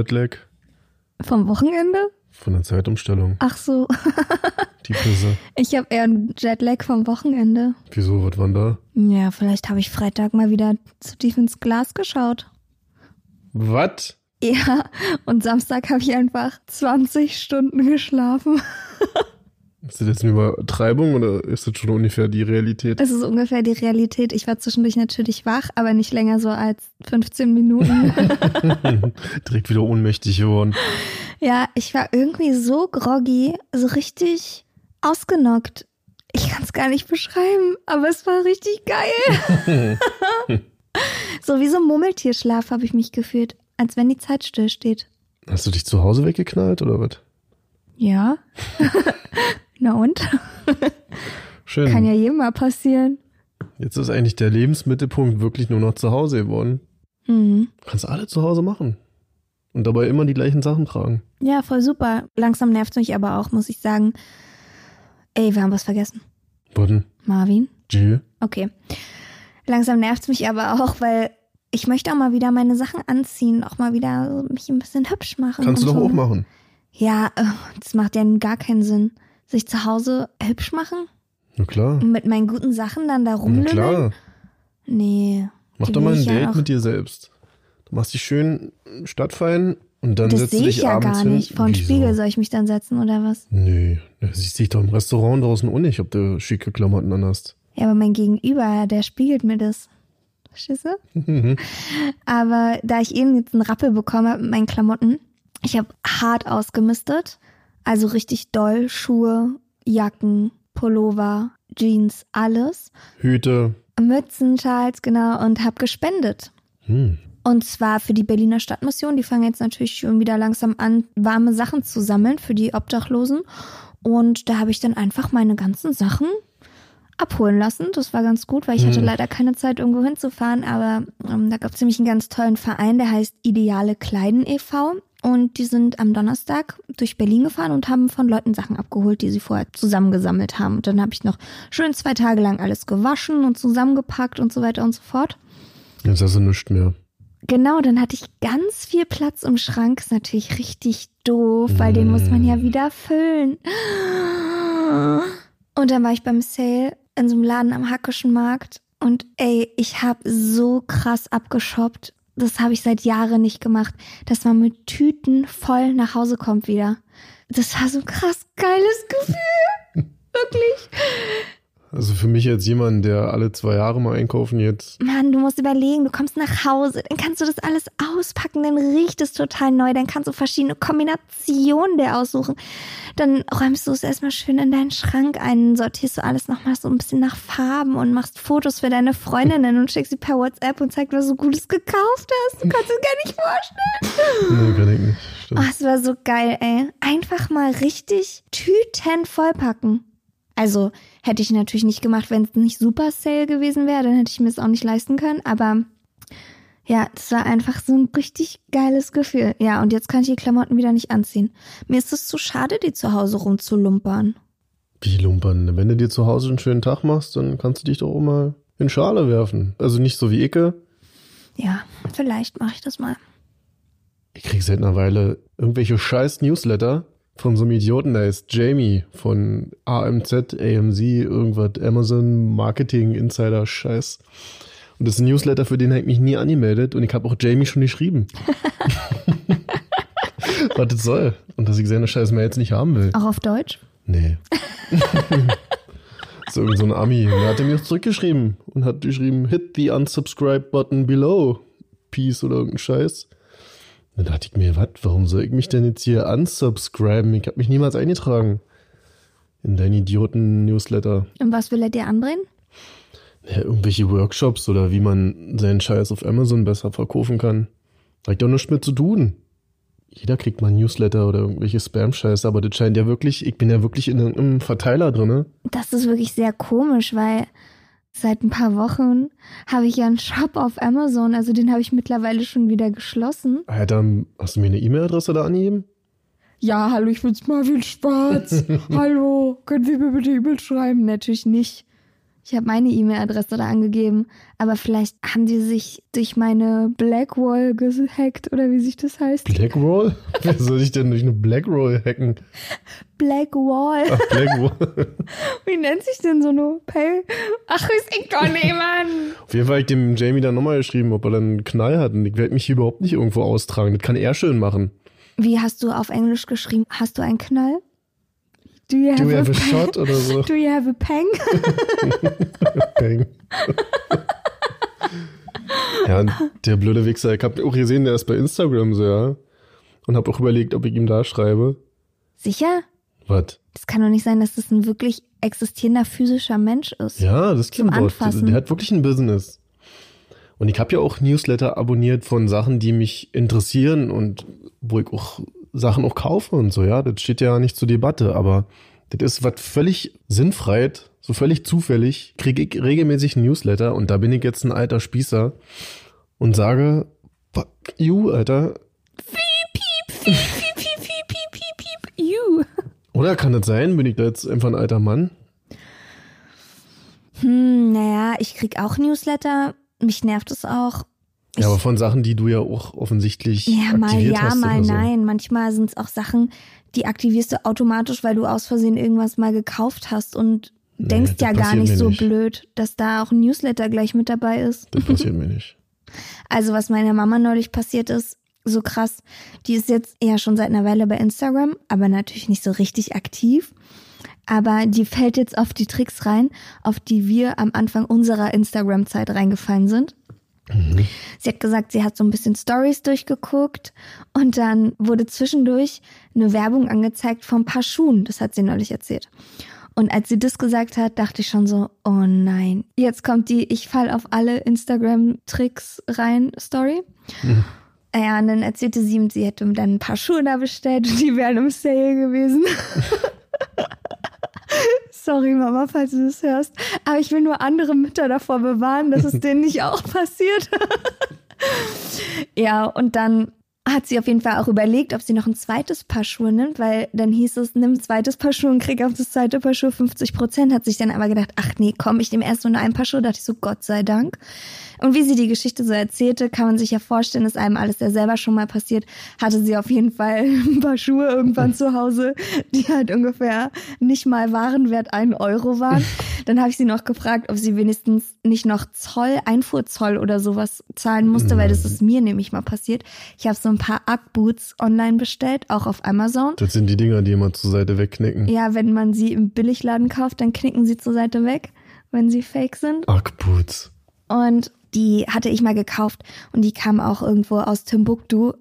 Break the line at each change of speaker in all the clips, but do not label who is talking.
Jetlag
vom Wochenende?
von der Zeitumstellung?
Ach so,
Die Pisse.
ich habe eher einen Jetlag vom Wochenende.
Wieso, was war da?
Ja, vielleicht habe ich Freitag mal wieder zu tief ins Glas geschaut.
Was?
Ja, und Samstag habe ich einfach 20 Stunden geschlafen.
Ist das jetzt eine Übertreibung oder ist das schon ungefähr die Realität?
Das ist ungefähr die Realität. Ich war zwischendurch natürlich wach, aber nicht länger so als 15 Minuten.
Direkt wieder ohnmächtig geworden.
ja, ich war irgendwie so groggy, so richtig ausgenockt. Ich kann es gar nicht beschreiben, aber es war richtig geil. so wie so ein Murmeltierschlaf habe ich mich gefühlt, als wenn die Zeit stillsteht.
Hast du dich zu Hause weggeknallt oder was?
Ja. Na und?
Schön.
Kann ja jedem mal passieren.
Jetzt ist eigentlich der Lebensmittelpunkt wirklich nur noch zu Hause geworden.
Mhm.
Kannst alle zu Hause machen. Und dabei immer die gleichen Sachen tragen.
Ja, voll super. Langsam nervt mich aber auch, muss ich sagen. Ey, wir haben was vergessen.
Wurden.
Marvin?
Jill.
Okay. Langsam nervt mich aber auch, weil ich möchte auch mal wieder meine Sachen anziehen, auch mal wieder mich ein bisschen hübsch machen.
Kannst du doch
so.
auch machen.
Ja, äh, das macht ja gar keinen Sinn. Sich zu Hause hübsch machen
Na klar.
und mit meinen guten Sachen dann da
Na
rumlümmeln?
klar.
Nee.
Mach doch mal ein
ja
Date
auch-
mit dir selbst. Du machst dich schön stadtfein und dann
Das
setzt du
sehe ich
dich
ja
abends
gar
hin.
nicht. Vor den? Spiegel soll ich mich dann setzen oder was?
Nee, das siehst dich doch im Restaurant draußen auch nicht, ob du schicke Klamotten anhast.
Ja, aber mein Gegenüber, der spiegelt mir das. Verstehst du? aber da ich eben jetzt einen Rappel bekommen habe mit meinen Klamotten, ich habe hart ausgemistet. Also richtig doll. Schuhe, Jacken, Pullover, Jeans, alles.
Hüte.
Mützen, Schals, genau. Und habe gespendet.
Hm.
Und zwar für die Berliner Stadtmission. Die fangen jetzt natürlich schon wieder langsam an, warme Sachen zu sammeln für die Obdachlosen. Und da habe ich dann einfach meine ganzen Sachen abholen lassen. Das war ganz gut, weil ich hatte leider keine Zeit, irgendwo hinzufahren. Aber ähm, da gab es nämlich einen ganz tollen Verein, der heißt Ideale Kleiden e.V. Und die sind am Donnerstag durch Berlin gefahren und haben von Leuten Sachen abgeholt, die sie vorher zusammengesammelt haben. Und dann habe ich noch schön zwei Tage lang alles gewaschen und zusammengepackt und so weiter und so fort.
Jetzt hast du nichts mehr.
Genau, dann hatte ich ganz viel Platz im Schrank. Ist natürlich richtig doof, weil den muss man ja wieder füllen. Und dann war ich beim Sale in so einem Laden am Hackischen Markt. Und ey, ich habe so krass abgeshoppt. Das habe ich seit Jahren nicht gemacht, dass man mit Tüten voll nach Hause kommt wieder. Das war so ein krass geiles Gefühl. Wirklich.
Also für mich als jemand, der alle zwei Jahre mal einkaufen jetzt,
Mann, du musst überlegen, du kommst nach Hause, dann kannst du das alles auspacken, dann riecht es total neu, dann kannst du verschiedene Kombinationen der aussuchen. Dann räumst du es erstmal schön in deinen Schrank ein, sortierst du alles nochmal so ein bisschen nach Farben und machst Fotos für deine Freundinnen und schickst sie per WhatsApp und zeigst, was du Gutes gekauft hast. Du kannst es gar nicht vorstellen.
nee, kann ich nicht. Stimmt.
Oh, es war so geil, ey. Einfach mal richtig Tüten vollpacken. Also hätte ich natürlich nicht gemacht, wenn es nicht Super Sale gewesen wäre, dann hätte ich mir es auch nicht leisten können. Aber ja, das war einfach so ein richtig geiles Gefühl. Ja, und jetzt kann ich die Klamotten wieder nicht anziehen. Mir ist es zu schade, die zu Hause rumzulumpern.
Wie lumpern. Wenn du dir zu Hause einen schönen Tag machst, dann kannst du dich doch auch mal in Schale werfen. Also nicht so wie Icke.
Ja, vielleicht mache ich das mal.
Ich krieg seit einer Weile irgendwelche scheiß Newsletter von so einem Idioten, der ist Jamie von AMZ, AMZ, irgendwas, Amazon Marketing Insider Scheiß. Und das ist ein Newsletter, für den habe ich mich nie angemeldet und ich habe auch Jamie schon geschrieben. Was das soll. Und dass ich seine scheiß Mails nicht haben will.
Auch auf Deutsch?
Nee. so irgend so ein Ami. Und er hat mir zurückgeschrieben und hat geschrieben, hit the unsubscribe button below. Peace oder irgendein Scheiß. Dann dachte ich mir, was, warum soll ich mich denn jetzt hier unsubscriben? Ich habe mich niemals eingetragen in deinen Idioten-Newsletter.
Und was will er dir andrehen?
Ja, irgendwelche Workshops oder wie man seinen Scheiß auf Amazon besser verkaufen kann. Hat doch nichts mit zu tun. Jeder kriegt mal ein Newsletter oder irgendwelche Spam-Scheiße, aber das scheint ja wirklich, ich bin ja wirklich in einem Verteiler drin.
Das ist wirklich sehr komisch, weil seit ein paar Wochen habe ich ja einen Shop auf Amazon, also den habe ich mittlerweile schon wieder geschlossen.
Ja, dann hast du mir eine E-Mail-Adresse da angegeben?
Ja, hallo, ich bin's Marvin Schwarz. hallo, können Sie mir bitte E-Mail schreiben? Natürlich nicht. Ich habe meine E-Mail-Adresse da angegeben, aber vielleicht haben die sich durch meine Blackwall gehackt oder wie sich das heißt.
Blackwall? Wie soll ich denn durch eine Blackwall hacken?
Blackwall.
Ach, Blackwall.
wie nennt sich denn so eine Pay? Ach, ist nicht, Mann.
Auf jeden Fall habe ich dem Jamie dann nochmal geschrieben, ob er dann einen Knall hat. Und ich werde mich hier überhaupt nicht irgendwo austragen. Das kann er schön machen.
Wie hast du auf Englisch geschrieben? Hast du einen Knall? Do you have,
Do you have a
pang?
shot oder so?
Do you have a pang?
Bang. ja, der blöde Wichser, ich habe auch gesehen, der ist bei Instagram so, ja. Und habe auch überlegt, ob ich ihm da schreibe.
Sicher?
Was?
Das kann doch nicht sein, dass das ein wirklich existierender physischer Mensch ist.
Ja, das Kimbot,
Anfassen.
der hat wirklich ein Business. Und ich habe ja auch Newsletter abonniert von Sachen, die mich interessieren und wo ich auch Sachen auch kaufe und so, ja. Das steht ja nicht zur Debatte, aber das ist was völlig sinnfreit, so völlig zufällig, kriege ich regelmäßig ein Newsletter und da bin ich jetzt ein alter Spießer und sage, fuck you, Alter.
Piep, piep, piep, piep, piep, piep, piep, you.
Oder kann das sein, bin ich da jetzt einfach ein alter Mann?
Hm, naja, ich krieg auch Newsletter. Mich nervt es auch.
Ja, aber von Sachen, die du ja auch offensichtlich
Ja, mal
aktiviert
ja,
hast
mal
so.
nein. Manchmal sind es auch Sachen, die aktivierst du automatisch, weil du aus Versehen irgendwas mal gekauft hast und
Nee,
denkst ja gar nicht so
nicht.
blöd, dass da auch ein Newsletter gleich mit dabei ist.
Das passiert mir nicht.
Also was meiner Mama neulich passiert ist, so krass, die ist jetzt ja schon seit einer Weile bei Instagram, aber natürlich nicht so richtig aktiv. Aber die fällt jetzt auf die Tricks rein, auf die wir am Anfang unserer Instagram-Zeit reingefallen sind. Sie hat gesagt, sie hat so ein bisschen Stories durchgeguckt und dann wurde zwischendurch eine Werbung angezeigt von ein paar Schuhen. Das hat sie neulich erzählt. Und als sie das gesagt hat, dachte ich schon so, oh nein. Jetzt kommt die Ich fall auf alle Instagram-Tricks rein Story. Ja, und dann erzählte sie, sie hätte dann ein paar Schuhe da bestellt und die wären im Sale gewesen. Sorry, Mama, falls du das hörst. Aber ich will nur andere Mütter davor bewahren, dass es denen nicht auch passiert. ja, und dann hat sie auf jeden Fall auch überlegt, ob sie noch ein zweites Paar Schuhe nimmt, weil dann hieß es, nimm ein zweites Paar Schuhe und krieg auf das zweite Paar Schuhe 50 Prozent. Hat sich dann aber gedacht, ach nee, komm, ich nehme erst nur ein Paar Schuhe. Dachte ich so, Gott sei Dank. Und wie sie die Geschichte so erzählte, kann man sich ja vorstellen, ist einem alles ja selber schon mal passiert. Hatte sie auf jeden Fall ein paar Schuhe irgendwann zu Hause, die halt ungefähr nicht mal Warenwert ein Euro waren. Dann habe ich sie noch gefragt, ob sie wenigstens nicht noch Zoll, Einfuhrzoll oder sowas zahlen musste, weil das ist mir nämlich mal passiert. Ich habe so ein paar Ugg-Boots online bestellt, auch auf Amazon.
Das sind die Dinger, die immer zur Seite wegknicken.
Ja, wenn man sie im Billigladen kauft, dann knicken sie zur Seite weg, wenn sie fake sind.
Ackboots.
Und die hatte ich mal gekauft und die kam auch irgendwo aus Timbuktu.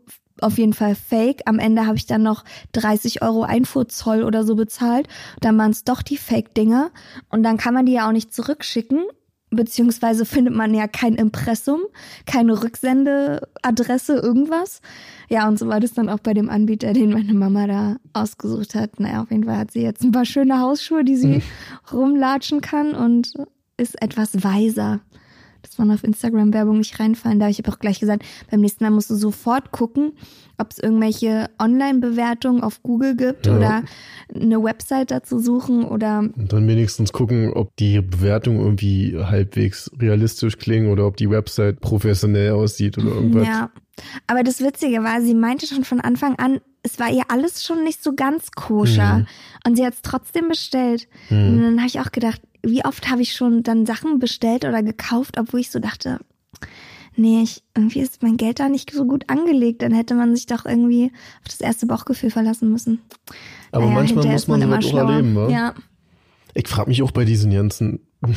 Auf jeden Fall fake. Am Ende habe ich dann noch 30 Euro Einfuhrzoll oder so bezahlt. Dann waren es doch die Fake-Dinger. Und dann kann man die ja auch nicht zurückschicken. Beziehungsweise findet man ja kein Impressum, keine Rücksendeadresse, irgendwas. Ja, und so war das dann auch bei dem Anbieter, den meine Mama da ausgesucht hat. Naja, auf jeden Fall hat sie jetzt ein paar schöne Hausschuhe, die sie rumlatschen kann und ist etwas weiser dass man auf Instagram-Werbung nicht reinfallen darf. Ich habe auch gleich gesagt, beim nächsten Mal musst du sofort gucken, ob es irgendwelche Online-Bewertungen auf Google gibt
Ja.
oder eine Website dazu suchen oder
Und dann wenigstens gucken, ob die Bewertungen irgendwie halbwegs realistisch klingen oder ob die Website professionell aussieht oder irgendwas.
ja. Aber das Witzige war, sie meinte schon von Anfang an, es war ihr alles schon nicht so ganz koscher. Und sie hat es trotzdem bestellt. Und dann habe ich auch gedacht, wie oft habe ich schon dann Sachen bestellt oder gekauft, obwohl ich so dachte, nee, ich, irgendwie ist mein Geld da nicht so gut angelegt. Dann hätte man sich doch irgendwie auf das erste Bauchgefühl verlassen müssen.
Aber
Naja,
manchmal muss man
immer
sowas auch
schlauer.
erleben, wa?
Ja.
Ich frage mich auch bei diesen ganzen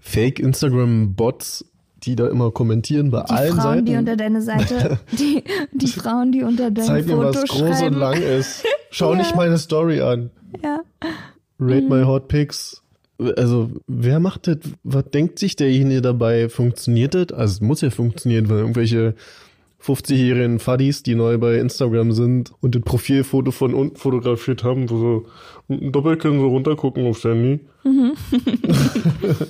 Fake-Instagram-Bots, die da immer kommentieren bei
Die
allen
Frauen,
Seiten.
die unter deine Seite, die, die Frauen, die unter dein
Zeig mir,
Foto
was groß
schreiben.
und lang ist. Schau
Ja.
nicht meine Story an.
Ja.
Rate
Mhm.
my hot pics. Also, wer macht das? Was denkt sich derjenige dabei? Funktioniert das? Also, es muss ja funktionieren, weil irgendwelche 50-jährigen Fuddies, die neu bei Instagram sind und das Profilfoto von unten fotografiert haben, wo so ein Doppelkinn so runtergucken aufs Handy.
Mhm.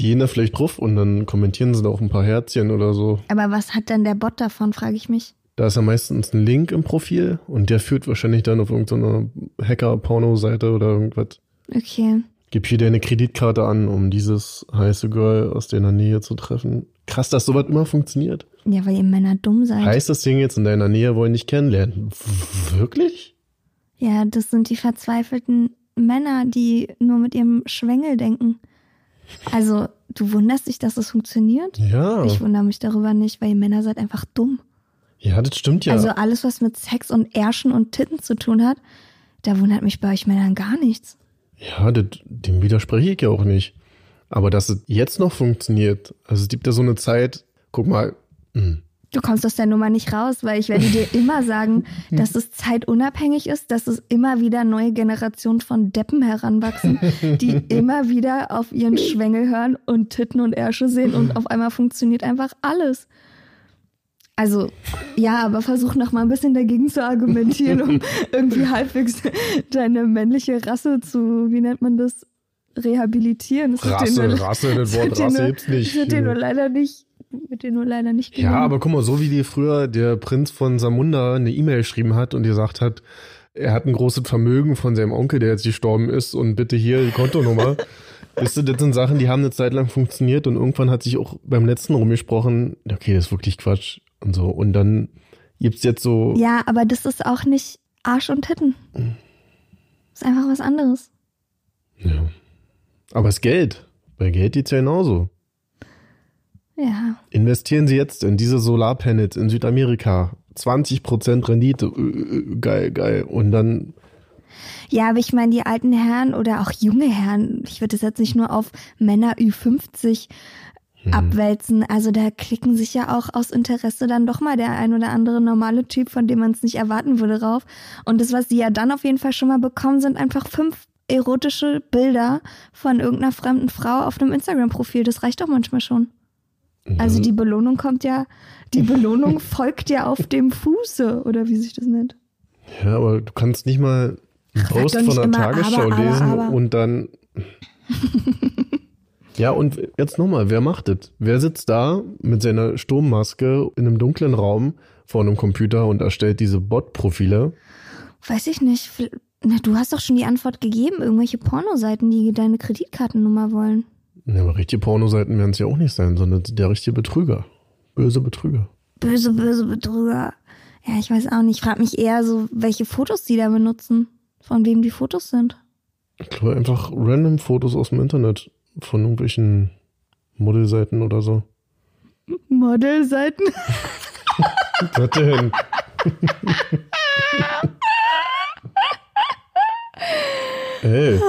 die gehen da vielleicht drauf und dann kommentieren sie da auch ein paar Herzchen oder so.
Aber was hat denn der Bot davon, frage ich mich.
Da ist ja meistens ein Link im Profil und der führt wahrscheinlich dann auf irgendeine Hacker-Porno-Seite oder irgendwas.
Okay.
Gib hier deine Kreditkarte an, um dieses heiße Girl aus deiner Nähe zu treffen. Krass, dass sowas immer funktioniert.
Ja, weil ihr Männer dumm seid.
Heißt das Ding jetzt in deiner Nähe wollen dich kennenlernen? W- Wirklich?
Ja, das sind die verzweifelten Männer, die nur mit ihrem Schwengel denken. Also, du wunderst dich, dass es funktioniert?
Ja.
Ich wundere mich darüber nicht, weil ihr Männer seid einfach dumm.
Ja, das stimmt ja.
Also alles, was mit Sex und Ärschen und Titten zu tun hat, da wundert mich bei euch Männern gar nichts.
ja, das, dem widerspreche ich ja auch nicht. Aber dass es jetzt noch funktioniert, also es gibt ja so eine Zeit, guck mal, hm,
Du kommst aus der Nummer nicht raus, weil ich werde dir immer sagen, dass es zeitunabhängig ist, dass es immer wieder neue Generationen von Deppen heranwachsen, die immer wieder auf ihren Schwengel hören und Titten und Ärsche sehen und auf einmal funktioniert einfach alles. Also, ja, aber versuch noch mal ein bisschen dagegen zu argumentieren, um irgendwie halbwegs deine männliche Rasse zu, wie nennt man das, rehabilitieren. Das
Rasse,
nur-
Rasse, das Wort Rasse
nur-
gibt's nicht.
Wird dir nur leider nicht, wird dir nur leider nicht
Ja,
gelungen.
aber guck mal, so wie dir früher der Prinz von Samunda eine E-Mail geschrieben hat und gesagt hat, er hat ein großes Vermögen von seinem Onkel, der jetzt gestorben ist und bitte hier die Kontonummer. Wisst ihr, das sind Sachen, die haben eine Zeit lang funktioniert und irgendwann hat sich auch beim letzten rumgesprochen, okay, das ist wirklich Quatsch und so. Und dann gibt's jetzt so,
Ja, aber das ist auch nicht Arsch und Titten. Das ist einfach was anderes.
ja. Aber es ist Geld. Bei Geld geht's ja genauso.
Ja.
Investieren Sie jetzt in diese Solarpanels in Südamerika. 20% Rendite. Äh, äh, Geil, geil. Und dann
Ja, aber ich meine, die alten Herren oder auch junge Herren, ich würde das jetzt nicht nur auf Männer Ü50 abwälzen. Also da klicken sich ja auch aus Interesse dann doch mal der ein oder andere normale Typ, von dem man es nicht erwarten würde, rauf. Und das, was sie ja dann auf jeden Fall schon mal bekommen, sind einfach fünf erotische Bilder von irgendeiner fremden Frau auf einem Instagram-Profil. Das reicht doch manchmal schon. Also die Belohnung kommt ja, die Belohnung folgt ja auf dem Fuße, oder wie sich das nennt.
Ja, aber du kannst nicht mal einen Post von der
immer
Tagesschau
aber, aber,
lesen
aber.
und dann. ja, und jetzt nochmal, wer macht das? Wer sitzt da mit seiner Sturmmaske in einem dunklen Raum vor einem Computer und erstellt diese Bot-Profile?
Weiß ich nicht. Na, du hast doch schon die Antwort gegeben. Irgendwelche Pornoseiten, die deine Kreditkartennummer wollen.
Ja, aber richtige Pornoseiten werden es ja auch nicht sein, sondern der richtige Betrüger. Böse Betrüger.
Böse, böse Betrüger. Ja, ich weiß auch nicht. Ich frage mich eher so, welche Fotos die da benutzen. Von wem die Fotos sind.
Ich glaube einfach random Fotos aus dem Internet von irgendwelchen Modelseiten oder so.
Modelseiten?
Was denn? Ey.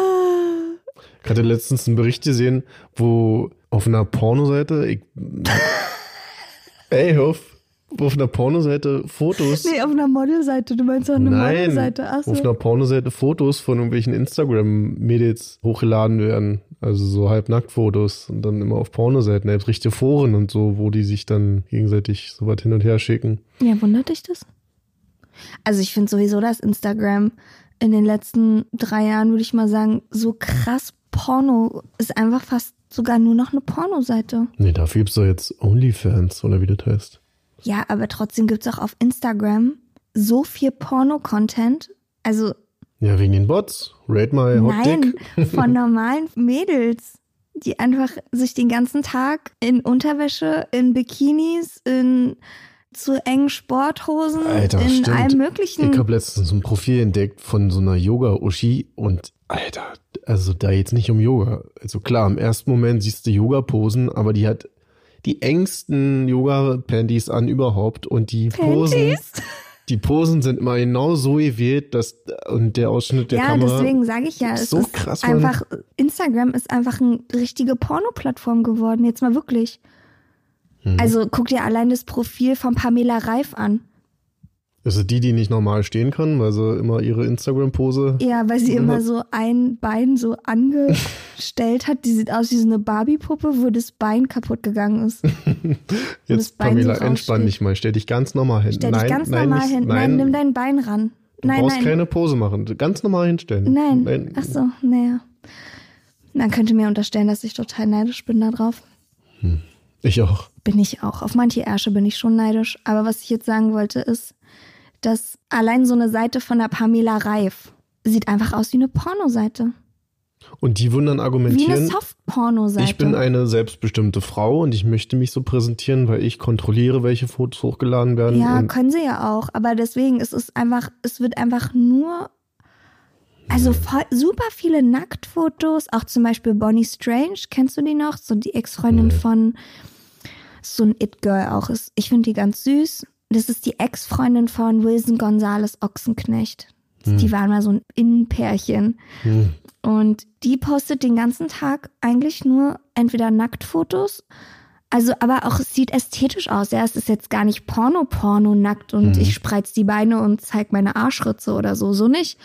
Ich hatte letztens einen Bericht gesehen, wo auf einer Pornoseite, ich, ey, auf, auf einer Pornoseite Fotos,
Nee, auf einer Modelseite. Du meinst doch eine
nein,
Modelseite. Ach so.
auf einer Pornoseite Fotos von irgendwelchen Instagram-Mädels hochgeladen werden, also so halbnackt-Fotos und dann immer auf Pornoseiten, da gibt's richtige Foren und so, wo die sich dann gegenseitig so was hin und her schicken.
Ja, wundert dich das? Also ich finde sowieso, dass Instagram in den letzten drei Jahren, würde ich mal sagen, so krass Porno ist einfach fast sogar nur noch eine Pornoseite.
Nee, dafür gibt's doch jetzt OnlyFans, oder wie das heißt.
Ja, aber trotzdem gibt's auch auf Instagram so viel Porno-Content. Also
Ja, wegen den Bots. Rate my hot
nein, von normalen Mädels, die einfach sich den ganzen Tag in Unterwäsche, in Bikinis, in zu engen Sporthosen,
Alter,
in
stimmt.
allem möglichen.
Ich habe letztens so ein Profil entdeckt von so einer Yoga-Uschi und Alter, also da geht's nicht um Yoga. Also klar, im ersten Moment siehst du Yoga-Posen, aber die hat die engsten Yoga-Panties an überhaupt und die Posen,
Panties?
die Posen sind immer genau so gewählt, dass und der Ausschnitt der
ja,
Kamera.
deswegen sage ich ja, es
so
ist
krass,
einfach, Instagram ist einfach eine richtige Porno-Plattform geworden, jetzt mal wirklich. Also guck dir allein das Profil von Pamela Reif an.
Ist es die, die nicht normal stehen kann, weil sie immer ihre Instagram-Pose.
Ja, weil sie immer so ein Bein so angestellt hat. Die sieht aus wie so eine Barbie-Puppe, wo das Bein kaputt gegangen ist.
Jetzt, Pamela,
so
entspann dich mal. Stell dich ganz normal hin.
Stell
nein,
dich ganz
nein,
normal
nicht,
hin.
Nein,
Nein, nimm dein Bein ran.
du
Nein,
brauchst
nein.
keine Pose machen. Ganz normal hinstellen.
Nein. Ach so, naja. Man könnte mir unterstellen, dass ich total neidisch bin darauf.
Ich auch.
Bin ich auch. Auf manche Ärsche bin ich schon neidisch. Aber was ich jetzt sagen wollte, ist, dass allein so eine Seite von der Pamela Reif sieht einfach aus wie eine Pornoseite.
Und die würden dann
Wie eine
argumentieren,
Soft-Pornoseite.
ich bin eine selbstbestimmte Frau und ich möchte mich so präsentieren, weil ich kontrolliere, welche Fotos hochgeladen werden.
Ja, können sie ja auch. Aber deswegen, es ist einfach, es wird einfach nur, also voll, super viele Nacktfotos, auch zum Beispiel Bonnie Strange, kennst du die noch? So die Ex-Freundin von so ein It-Girl auch ist. Ich finde die ganz süß. Das ist die Ex-Freundin von Wilson Gonzales Ochsenknecht. Die waren mal so ein Innenpärchen.
Hm.
Und die postet den ganzen Tag eigentlich nur entweder Nacktfotos, also aber auch es sieht ästhetisch aus. Ja, es ist jetzt gar nicht Porno-Porno nackt und ich spreiz die Beine und zeig meine Arschritze oder so, so nicht.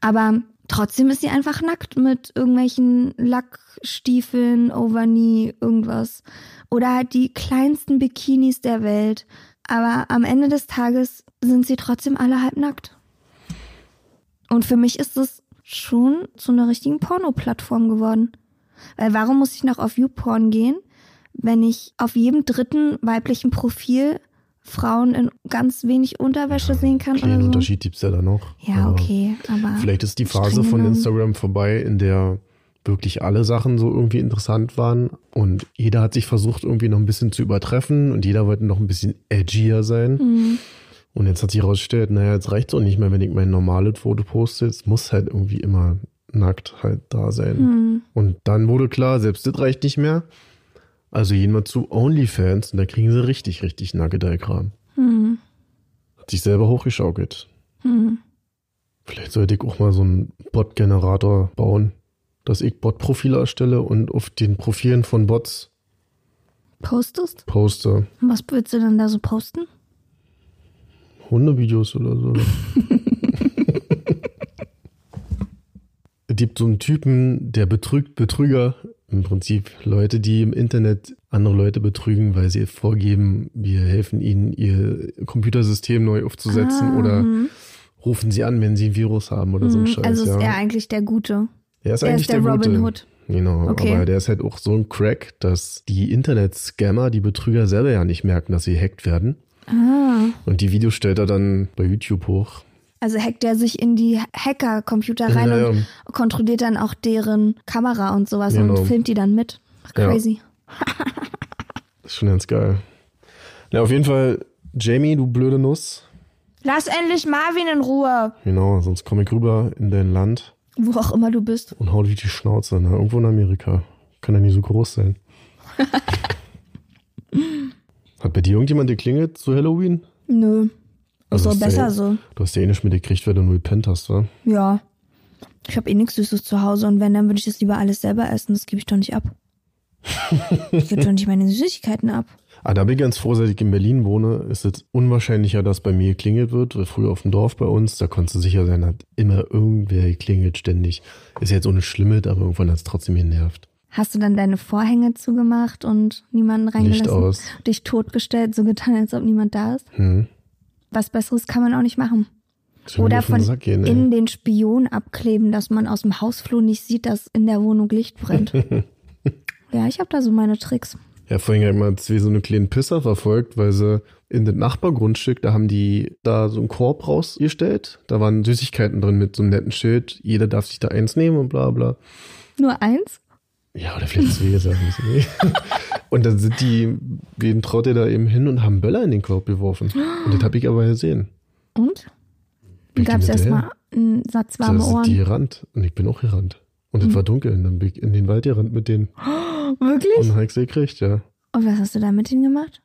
Aber trotzdem ist sie einfach nackt mit irgendwelchen Lackstiefeln, Overknee, irgendwas. Oder halt die kleinsten Bikinis der Welt. Aber am Ende des Tages sind sie trotzdem alle halb nackt. Und für mich ist es schon zu einer richtigen Porno-Plattform geworden. Weil warum muss ich noch auf YouPorn gehen, wenn ich auf jedem dritten weiblichen Profil Frauen in ganz wenig Unterwäsche sehen kann
Kleinen
oder so?
Unterschied gibt's ja da noch.
Ja, okay, aber
Vielleicht ist die Phase von Instagram vorbei, in der wirklich alle Sachen so irgendwie interessant waren und jeder hat sich versucht, irgendwie noch ein bisschen zu übertreffen und jeder wollte noch ein bisschen edgier sein.
Mhm.
Und jetzt hat sich herausgestellt, naja, jetzt reicht's auch nicht mehr, wenn ich mein normales Foto poste. Es muss halt irgendwie immer nackt halt da sein.
Hm.
Und dann wurde klar, selbst das reicht nicht mehr. Also gehen wir zu OnlyFans und da kriegen sie richtig, richtig Nuggetei-Kram.
Hm.
Hat sich selber hochgeschaukelt.
Hm.
Vielleicht sollte ich auch mal so einen Bot-Generator bauen, dass ich Bot-Profile erstelle und auf den Profilen von Bots
Postest?
poste.
Was willst du denn da so posten?
Hundevideos oder so. es gibt so einen Typen, der betrügt Betrüger. Im Prinzip Leute, die im Internet andere Leute betrügen, weil sie vorgeben, wir helfen ihnen, ihr Computersystem neu aufzusetzen
Ah,
oder
hm.
rufen sie an, wenn sie ein Virus haben oder so ein
Hm.
Scheiß.
Also ist
ja.
er eigentlich der Gute.
Er ist
er
eigentlich
ist der,
der,
Robin
Gute.
Hood.
Genau,
Okay.
aber der ist halt auch so ein Crack, dass die Internet-Scammer, die Betrüger selber ja nicht merken, dass sie hackt werden.
Ah.
Und die Videos stellt er dann bei YouTube hoch.
Also hackt er sich in die Hacker-Computer rein
Ja, ja.
und kontrolliert dann auch deren Kamera und sowas
Genau.
und filmt die dann mit. Ach,
Ja.
Crazy.
Das ist schon ganz geil. Ja, auf jeden Fall, Jamie, du blöde Nuss.
Lass endlich Marvin in Ruhe.
Genau, sonst komme ich rüber in dein Land
Wo auch immer du bist.
und hau dir die Schnauze. Ne? Irgendwo in Amerika. Kann ja nicht so groß sein. Hat bei dir irgendjemand geklingelt zu Halloween?
Nö. Ist doch besser
ja,
so.
Du hast ja eh nicht mitgekriegt, wer du nur gepennt hast, wa?
Ja. Ich habe eh nichts Süßes zu Hause und wenn, dann würde ich das lieber alles selber essen. Das gebe ich doch nicht ab. ich gebe doch nicht meine Süßigkeiten ab.
Ah, da bin ich ganz froh, seit ich in Berlin wohne, ist es unwahrscheinlicher, dass bei mir geklingelt wird. Weil früher auf dem Dorf bei uns, da konntest du sicher sein, hat immer irgendwer geklingelt ständig. Ist jetzt ohne Schlimmes, aber irgendwann hat es trotzdem genervt.
Hast du dann deine Vorhänge zugemacht und niemanden reingelassen?
Licht aus.
Dich totgestellt, so getan, als ob niemand da ist?
Hm.
Was Besseres kann man auch nicht machen. Oder
den
von
Sack gehen,
innen den Spion abkleben, dass man aus dem Hausflur nicht sieht, dass in der Wohnung Licht brennt. ja, ich habe da so meine Tricks.
Ja, vorhin hat mal zwei so eine kleinen Pisser verfolgt, weil sie in das Nachbargrundstück, da haben die da so einen Korb rausgestellt. Da waren Süßigkeiten drin mit so einem netten Schild. Jeder darf sich da eins nehmen und bla bla.
Nur eins?
Ja, oder vielleicht zwei, sagen wir nicht. Und dann sind die, wen traut ihr da eben hin und haben Böller in den Korb geworfen. Und das habe ich aber gesehen.
Und? Gab es erstmal einen Satz
Da
warme
sind die
Ohren. Hm.
gerannt. Und ich bin auch gerannt. Und es war dunkel. Und dann bin ich in den Wald gerannt mit denen.
Wirklich?
Und habe ich sie gekriegt, ja.
Und was hast du da mit ihnen gemacht?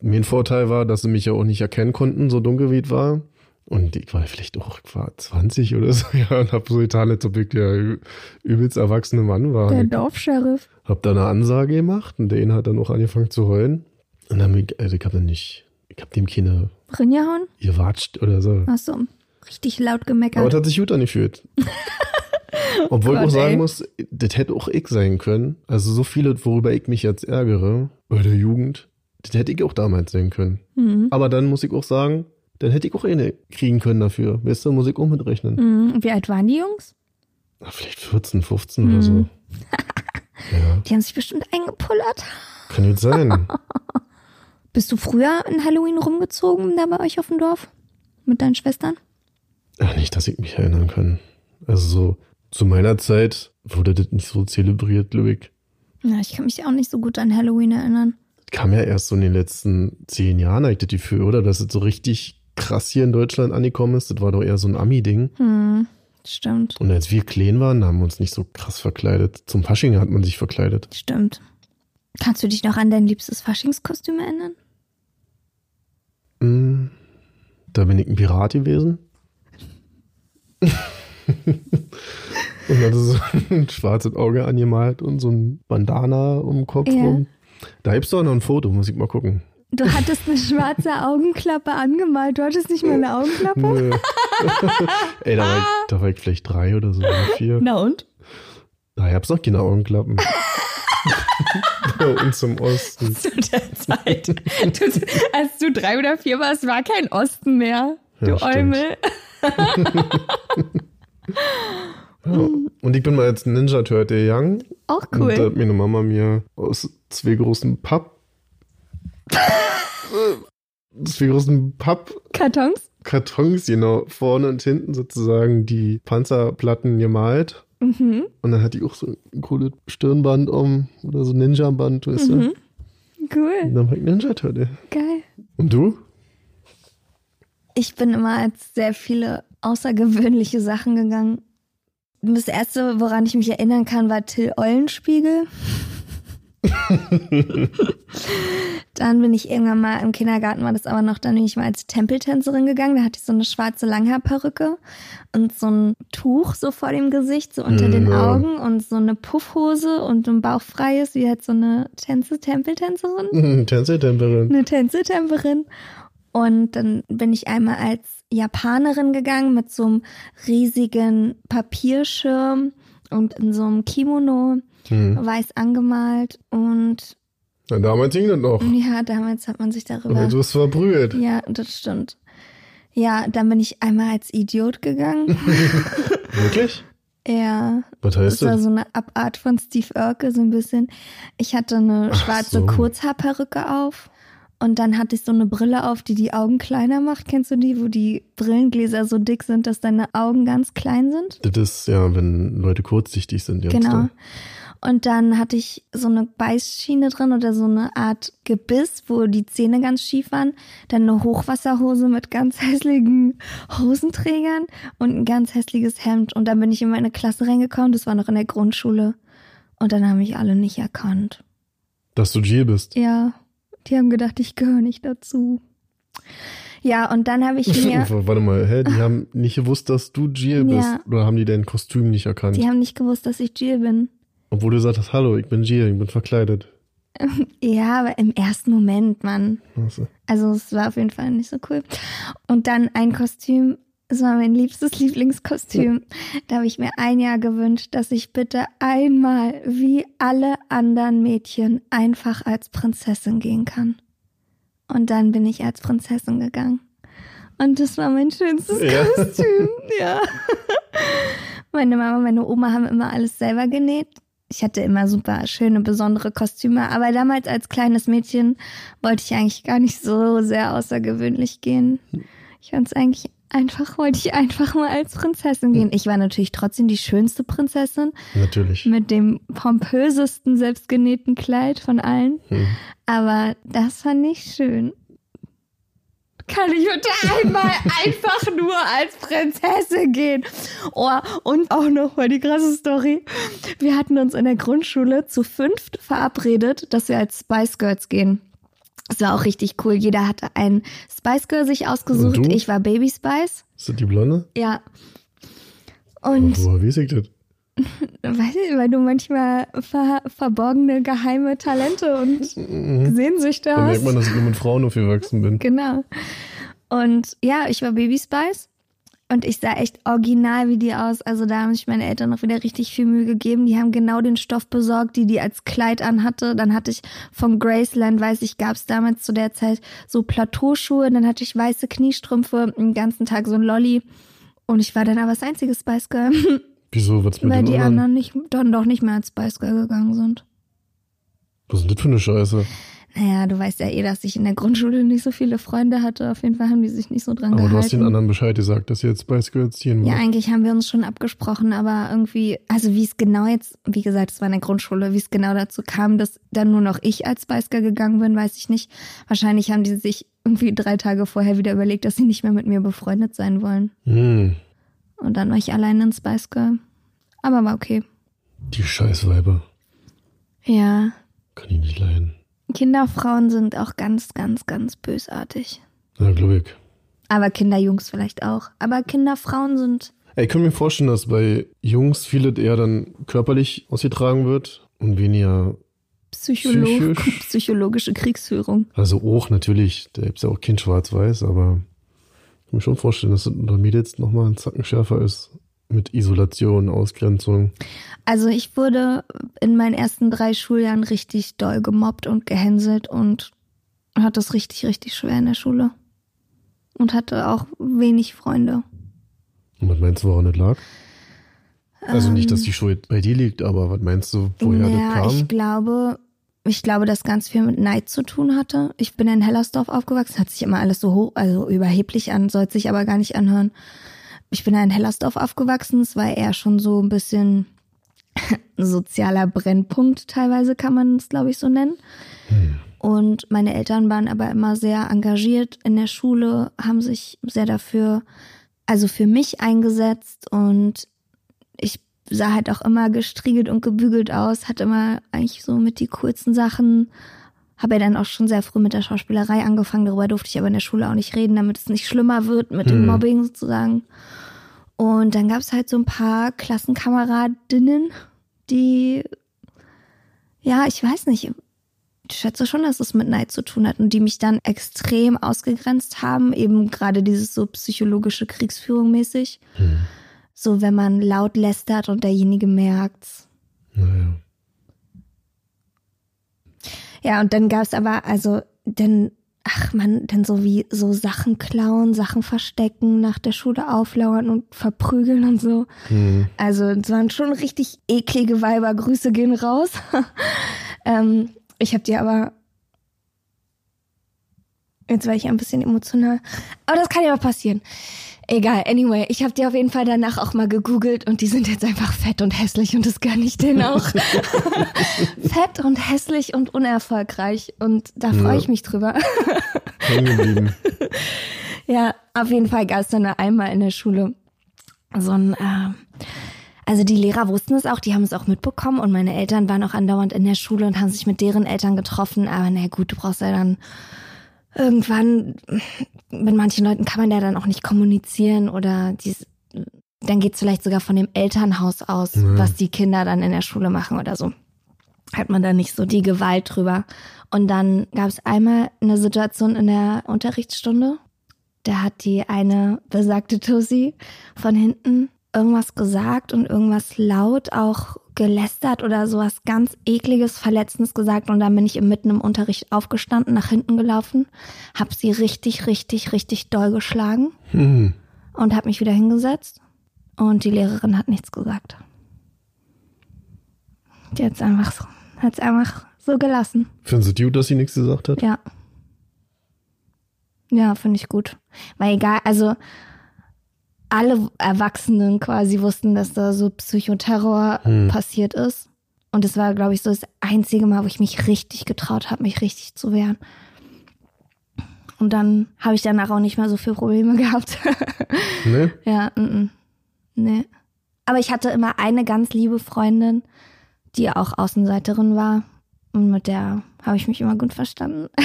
Mein Vorteil war, dass sie mich ja auch nicht erkennen konnten, so dunkel wie es war. Und ich war vielleicht auch, ich war 20 oder so, ja, und hab so getan, als ob ich der übelst erwachsene Mann war.
Der Dorfscheriff.
hab da eine Ansage gemacht und der eine hat dann auch angefangen zu heulen. Und dann, ich- also ich hab dann nicht, ich hab dem keine
Rinjahauen?
gewatscht oder so.
Ach so. Richtig laut
Aber
gemeckert.
das hat sich gut angefühlt. Obwohl ich
Gott,
auch sagen
ey.
muss, das hätte auch ich sein können. Also so viele, worüber ich mich jetzt ärgere, bei der Jugend, das hätte ich auch damals sein können.
Mhm.
Aber dann muss ich auch sagen, dann hätte ich auch eine kriegen können dafür. Weißt du, muss ich auch mitrechnen.
Mhm. Wie alt waren die Jungs?
Na, vielleicht 14, 15 oder so.
Mhm.
ja,
Die haben sich bestimmt eingepullert.
kann jetzt sein.
Bist du früher in Halloween rumgezogen da bei euch auf dem Dorf? Mit deinen Schwestern?
Ach, nicht, dass ich mich erinnern kann. Also so, zu meiner Zeit wurde das nicht so zelebriert, glaube ich.
Ja, ich kann mich auch nicht so gut an Halloween erinnern.
kam ja erst so in den letzten zehn Jahren, eigentlich das Gefühl, oder? Dass es so richtig krass hier in Deutschland angekommen ist. Das war doch eher so ein Ami-Ding.
Hm, stimmt,
Und als wir klein waren, haben wir uns nicht so krass verkleidet. Zum Fasching hat man sich verkleidet.
stimmt. Kannst du dich noch an dein liebstes Faschingskostüm erinnern?
Mm, Da bin ich ein Pirat gewesen. und hatte so ein schwarzes Auge angemalt und so ein Bandana um den Kopf
Ja.
rum. Da gibt's doch noch ein Foto, muss ich mal gucken.
Du hattest eine schwarze Augenklappe angemalt. Du hattest nicht mal eine Augenklappe?
Nö. Ey, da war, ich, da war ich vielleicht drei oder so, oder vier.
Na und?
Da gab's noch keine Augenklappen. Uns im Osten.
Zu der Zeit. Du, als du drei oder vier warst, war kein Osten mehr. Du
Ja.
Eumel.
Ja. Und ich bin mal als Ninja Turtle gegangen.
Auch
Und da
cool.
hat meine Mama mir aus zwei großen Papp. zwei großen Pappkartons,
Kartons?
genau, vorne und hinten sozusagen die Panzerplatten gemalt.
Mhm.
Und dann hatte ich auch so ein cooles Stirnband um oder so ein Ninja-Band, weißt du?
Mhm.
Und
Cool.
dann war ich Ninja Turtle.
Geil.
Und du?
Ich bin immer als sehr viele außergewöhnliche Sachen gegangen. Das erste, woran ich mich erinnern kann, war Till Eulenspiegel. dann bin ich irgendwann mal im Kindergarten, war das aber noch, dann bin ich mal als Tempeltänzerin gegangen. Da hatte ich so eine schwarze Langhaarperücke und so ein Tuch so vor dem Gesicht, so unter
Mm,
den
ja.
Augen und so eine Puffhose und ein bauchfreies, wie halt so eine Tänze Tempeltänzerin
Tänzeltemperin.
eine Tänzeltemperin. Und dann bin ich einmal als Japanerin gegangen mit so einem riesigen Papierschirm und in so einem Kimono,
Hm.
weiß angemalt. Und
Na, damals ging das noch.
ja, damals hat man sich darüber.
Aber du bist verbrüht.
Ja, das stimmt. Ja, dann bin ich einmal als Idiot gegangen.
Wirklich?
ja,
Was
das
heißt
war
das?
so eine Abart von Steve Urkel, so ein bisschen. Ich hatte eine schwarze
so.
Kurzhaarperücke auf. Und dann hatte ich so eine Brille auf, die die Augen kleiner macht. Kennst du die, wo die Brillengläser so dick sind, dass deine Augen ganz klein sind?
Das ist ja, wenn Leute kurzsichtig sind.
Genau.
da.
Und dann hatte ich so eine Beißschiene drin oder so eine Art Gebiss, wo die Zähne ganz schief waren. Dann eine Hochwasserhose mit ganz hässlichen Hosenträgern und ein ganz hässliches Hemd. Und dann bin ich in meine Klasse reingekommen, das war noch in der Grundschule. Und dann haben mich alle nicht erkannt.
Dass du Jill bist.
Ja, die haben gedacht, ich gehöre nicht dazu. Ja, und dann habe ich mir,
Warte mal, hä? Die haben nicht gewusst, dass du Jill bist.
Ja.
Oder haben die dein Kostüm nicht erkannt?
die haben nicht gewusst, dass ich Jill bin.
Obwohl du gesagt hast, hallo, ich bin Jill, ich bin verkleidet.
Ja, aber im ersten Moment, Mann.
Also,
Also es war auf jeden Fall nicht so cool. Und dann ein Kostüm, es war mein liebstes Lieblingskostüm. Da habe ich mir ein Jahr gewünscht, dass ich bitte einmal wie alle anderen Mädchen einfach als Prinzessin gehen kann. Und dann bin ich als Prinzessin gegangen. Und das war mein schönstes
Ja.
Kostüm, ja. Meine Mama und meine Oma haben immer alles selber genäht. Ich hatte immer super schöne, besondere Kostüme, aber damals als kleines Mädchen wollte ich eigentlich gar nicht so sehr außergewöhnlich gehen. Ich fand es eigentlich einfach, wollte ich einfach mal als Prinzessin gehen. Ich war natürlich trotzdem die schönste Prinzessin
natürlich.
mit dem pompösesten selbstgenähten Kleid von allen,
Hm.
aber das fand ich schön. Kann ich bitte einmal einfach nur als Prinzessin gehen? Oh, und auch noch mal die krasse Story. Wir hatten uns in der Grundschule zu fünft verabredet, dass wir als Spice Girls gehen. Das war auch richtig cool. Jeder hatte einen Spice Girl sich ausgesucht. Ich war Baby Spice.
Ist das die Blonde?
Ja. Und
Woher weiß ich das?
Weiß ich, weil du manchmal ver verborgene, geheime Talente und Sehnsüchte
Dann
hast.
merkt man, dass ich nur mit Frauen aufgewachsen bin.
Genau. Und ja, ich war Baby Spice und ich sah echt original wie die aus. Also da haben sich meine Eltern noch wieder richtig viel Mühe gegeben. Die haben genau den Stoff besorgt, die die als Kleid anhatte. Dann hatte ich von Graceland, weiß ich, gab es damals zu der Zeit so Plateauschuhe. Dann hatte ich weiße Kniestrümpfe, den ganzen Tag so ein Lolli. Und ich war dann aber das einzige Spice Girl,
Wieso, was mit
weil die
anderen?
anderen nicht, dann doch nicht mehr als Spice Girl gegangen sind.
Was ist denn das für eine Scheiße?
Naja, du weißt ja eh, dass ich in der Grundschule nicht so viele Freunde hatte. Auf jeden Fall haben die sich nicht so dran
Aber
gehalten.
du hast den anderen Bescheid gesagt, dass ihr jetzt Spice Girls ziehen
Ja,
wollt.
eigentlich haben wir uns schon abgesprochen, aber irgendwie, also wie es genau jetzt, wie gesagt, es war in der Grundschule, wie es genau dazu kam, dass dann nur noch ich als Spice Girl gegangen bin, weiß ich nicht. Wahrscheinlich haben die sich irgendwie drei Tage vorher wieder überlegt, dass sie nicht mehr mit mir befreundet sein wollen.
Hm,
Und dann war ich allein ein Spice Girl. Aber war okay.
die Scheißweiber.
Ja.
Kann ich nicht leiden.
Kinderfrauen sind auch ganz, ganz, ganz bösartig.
Ja, glaube ich.
Aber Kinderjungs vielleicht auch. Aber Kinderfrauen sind,
ich kann mir vorstellen, dass bei Jungs vieles eher dann körperlich ausgetragen wird und weniger,
Psycholo
Psychisch.
psychologische Kriegsführung.
also auch natürlich, da gibt's ja auch Kind schwarz-weiß, aber ich kann mir schon vorstellen, dass es unter Mädels nochmal ein Zacken schärfer ist. Mit Isolation, Ausgrenzung.
Also ich wurde in meinen ersten drei Schuljahren richtig doll gemobbt und gehänselt und hatte es richtig, richtig schwer in der Schule. Und hatte auch wenig Freunde.
Und was meinst du, woran das lag? Also nicht, dass die Schuld bei dir liegt, aber was meinst du, woher
ja,
das kam?
ich glaube, ich glaube, dass ganz viel mit Neid zu tun hatte. Ich bin in Hellersdorf aufgewachsen, hat sich immer alles so hoch, also überheblich an, sollte sich aber gar nicht anhören. Ich bin in Hellersdorf aufgewachsen, es war eher schon so ein bisschen ein sozialer Brennpunkt, teilweise kann man es, glaube ich, so nennen. Und meine Eltern waren aber immer sehr engagiert in der Schule, haben sich sehr dafür, also für mich eingesetzt und ich sah halt auch immer gestriegelt und gebügelt aus, hatte immer eigentlich so mit die coolsten Sachen. Habe ja dann auch schon sehr früh mit der Schauspielerei angefangen, darüber durfte ich aber in der Schule auch nicht reden, damit es nicht schlimmer wird mit dem
Hm.
Mobbing sozusagen. Und dann gab es halt so ein paar Klassenkameradinnen, die, ja, ich weiß nicht, ich schätze schon, dass es mit Neid zu tun hat und die mich dann extrem ausgegrenzt haben, eben gerade dieses so psychologische Kriegsführung mäßig.
Hm.
So, wenn man laut lästert und derjenige merkt's.
Naja.
Ja, und dann gab's aber, also, dann, ach man, dann so wie so Sachen klauen, Sachen verstecken, nach der Schule auflauern und verprügeln und so.
Hm.
Also, es waren schon richtig eklige Weiber. Grüße gehen raus. ähm, ich habe die aber. Jetzt war ich ein bisschen emotional. Aber das kann ja mal passieren. Egal, anyway, ich habe die auf jeden Fall danach auch mal gegoogelt und die sind jetzt einfach fett und hässlich und das gönne ich denen auch. fett und hässlich und unerfolgreich und da freue
Ja.
ich mich drüber.
Hängen.
Ja, auf jeden Fall gab es dann einmal in der Schule so ein, äh, also die Lehrer wussten es auch, die haben es auch mitbekommen und meine Eltern waren auch andauernd in der Schule und haben sich mit deren Eltern getroffen. Aber na gut, du brauchst ja dann irgendwann, mit manchen Leuten kann man ja dann auch nicht kommunizieren oder dies, dann geht es vielleicht sogar von dem Elternhaus aus,
Ja.
was die Kinder dann in der Schule machen oder so. Hat man da nicht so die Gewalt drüber. Und dann gab es einmal eine Situation in der Unterrichtsstunde, da hat die eine besagte Tussi von hinten irgendwas gesagt und irgendwas laut auch gelästert oder sowas ganz ekliges, verletzendes gesagt und dann bin ich mitten im Unterricht aufgestanden, nach hinten gelaufen, hab sie richtig, richtig, richtig doll geschlagen
Hm.
und hab mich wieder hingesetzt und die Lehrerin hat nichts gesagt. Die hat's einfach so, hat's einfach so gelassen.
Findest du gut, dass sie nichts gesagt hat?
Ja. Ja, finde ich gut. Weil egal, also alle Erwachsenen quasi wussten, dass da so Psychoterror
Hm.
passiert ist. Und es war, glaube ich, so das einzige Mal, wo ich mich richtig getraut habe, mich richtig zu wehren. Und dann habe ich danach auch nicht mehr so viele Probleme gehabt.
Ne?
ja, mm, mm. nee. Aber ich hatte immer eine ganz liebe Freundin, die auch Außenseiterin war. Und mit der habe ich mich immer gut verstanden.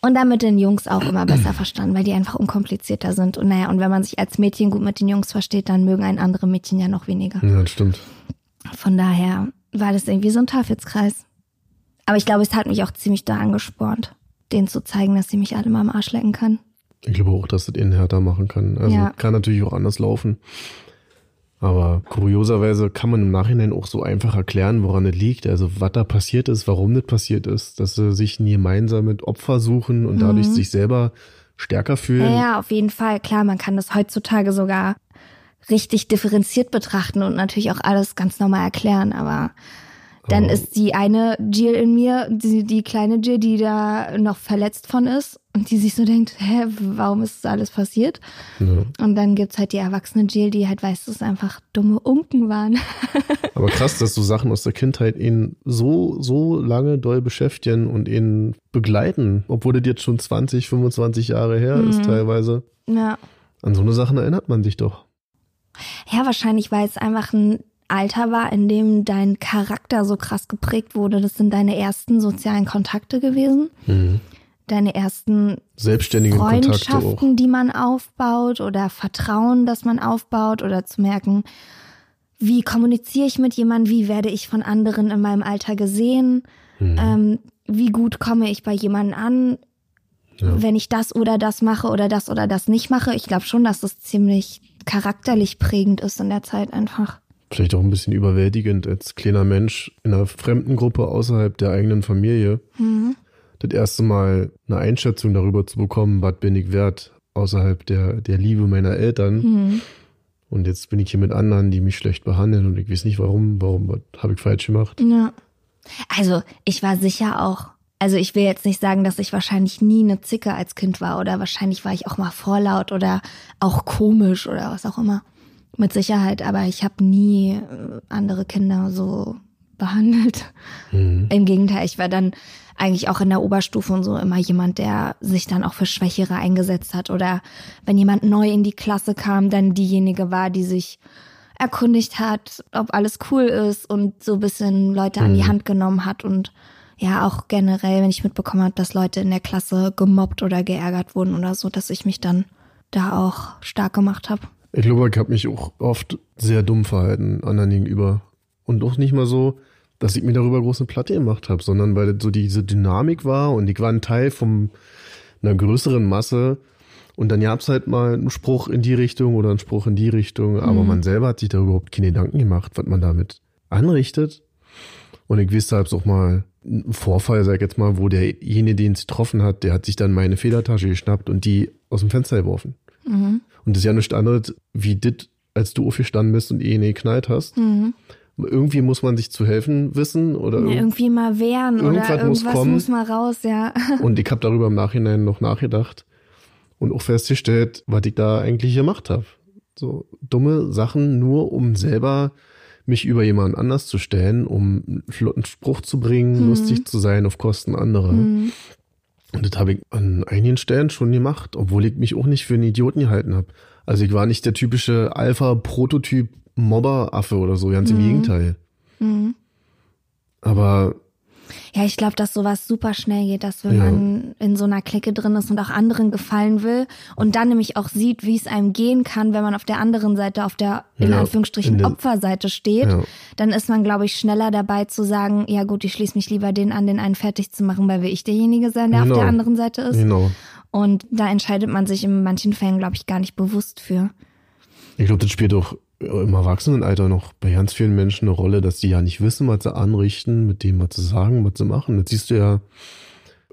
Und dann mit den Jungs auch immer besser verstanden, weil die einfach unkomplizierter sind. Und naja, und wenn man sich als Mädchen gut mit den Jungs versteht, dann mögen ein andere Mädchen ja noch weniger.
Ja, das stimmt.
Von daher war das irgendwie so ein Teufelskreis. Aber ich glaube, es hat mich auch ziemlich da angespornt, denen zu zeigen, dass sie mich alle mal am Arsch lecken kann.
Ich glaube auch, dass das ihn härter machen kann. Also
Ja.
kann natürlich auch anders laufen. Aber kurioserweise kann man im Nachhinein auch so einfach erklären, woran es liegt. Also was da passiert ist, warum das passiert ist, dass sie sich ein gemeinsames Opfer suchen und dadurch sich selber stärker fühlen.
Mhm. Ja, ja, auf jeden Fall. Klar, man kann das heutzutage sogar richtig differenziert betrachten und natürlich auch alles ganz normal erklären, aber dann
Aber-
ist die eine Jill in mir, die, die kleine Jill, die da noch verletzt von ist und die sich so denkt, hä, warum ist das alles passiert?
Ja.
Und dann gibt's halt die erwachsene Jill, die halt weiß, dass es einfach dumme Unken waren.
Aber krass, dass so Sachen aus der Kindheit ihn so, so lange doll beschäftigen und ihn begleiten, obwohl das jetzt schon 20, 25 Jahre her
Mhm.
ist teilweise.
ja.
An so eine Sachen erinnert man sich doch.
Ja, wahrscheinlich, weil es einfach ein Alter war, in dem dein Charakter so krass geprägt wurde. Das sind deine ersten sozialen Kontakte gewesen. Deine ersten
Selbstständige Kontakte auch.
Freundschaften, die man aufbaut oder Vertrauen, das man aufbaut oder zu merken, wie kommuniziere ich mit jemandem, wie werde ich von anderen in meinem Alter gesehen, ähm, wie gut komme ich bei jemandem an,
Ja.
wenn ich das oder das mache oder das oder das nicht mache. Ich glaube schon, dass das ziemlich charakterlich prägend ist in der Zeit einfach.
Vielleicht auch ein bisschen überwältigend als kleiner Mensch in einer fremden Gruppe außerhalb der eigenen Familie. Das erste Mal eine Einschätzung darüber zu bekommen, was bin ich wert außerhalb der, der Liebe meiner Eltern. Und jetzt bin ich hier mit anderen, die mich schlecht behandeln und ich weiß nicht warum, warum, was habe ich falsch gemacht.
Ja. Also, ich war sicher auch. Also, ich will jetzt nicht sagen, dass ich wahrscheinlich nie eine Zicke als Kind war oder wahrscheinlich war ich auch mal vorlaut oder auch komisch oder was auch immer. Mit Sicherheit, aber ich habe nie äh, andere Kinder so behandelt. Im Gegenteil, ich war dann eigentlich auch in der Oberstufe und so immer jemand, der sich dann auch für Schwächere eingesetzt hat oder wenn jemand neu in die Klasse kam, dann diejenige war, die sich erkundigt hat, ob alles cool ist und so ein bisschen Leute an die Hand genommen hat und ja auch generell, wenn ich mitbekommen habe, dass Leute in der Klasse gemobbt oder geärgert wurden oder so, dass ich mich dann da auch stark gemacht habe.
Ich glaube, ich habe mich auch oft sehr dumm verhalten anderen gegenüber. Und auch nicht mal so, dass ich mir darüber große Platte gemacht habe, sondern weil so diese Dynamik war und ich war ein Teil von einer größeren Masse. Und dann gab's halt mal einen Spruch in die Richtung oder einen Spruch in die Richtung, aber man selber hat sich da überhaupt keine Gedanken gemacht, was man damit anrichtet. Und ich da hab's auch mal einen Vorfall, sag ich jetzt mal, wo derjenige, den es getroffen hat, der hat sich dann meine Federtasche geschnappt und die aus dem Fenster geworfen. Und das ist ja nichts anderes, wie dit, als du aufgestanden bist und eh eine geknallt hast. Irgendwie muss man sich zu helfen wissen oder
Ja,
irgend-
irgendwie mal wehren oder
irgendwas muss kommen.
muss mal raus, ja.
Und ich habe darüber im Nachhinein noch nachgedacht und auch festgestellt, was ich da eigentlich gemacht habe. So dumme Sachen nur, um selber mich über jemanden anders zu stellen, um einen flotten Spruch zu bringen, lustig zu sein auf Kosten anderer. Und das habe ich an einigen Stellen schon gemacht, obwohl ich mich auch nicht für einen Idioten gehalten habe. Also ich war nicht der typische Alpha-Prototyp Mobber-Affe oder so, ganz im Gegenteil. Aber
Ja, ich glaube, dass sowas super schnell geht, dass wenn
Ja.
man in so einer Clique drin ist und auch anderen gefallen will und dann nämlich auch sieht, wie es einem gehen kann, wenn man auf der anderen Seite, auf der in
Ja,
Anführungsstrichen
in den-
Opferseite steht,
Ja.
dann ist man, glaube ich, schneller dabei zu sagen, ja gut, ich schließe mich lieber den an, den einen fertig zu machen, weil will ich derjenige sein, der
Genau.
auf der anderen Seite ist.
genau.
Und da entscheidet man sich in manchen Fällen, glaube ich, gar nicht bewusst für.
Ich glaube, das spielt auch im Erwachsenenalter noch bei ganz vielen Menschen eine Rolle, dass die ja nicht wissen, was sie anrichten, mit dem, was sie sagen, was sie machen. Das siehst du ja,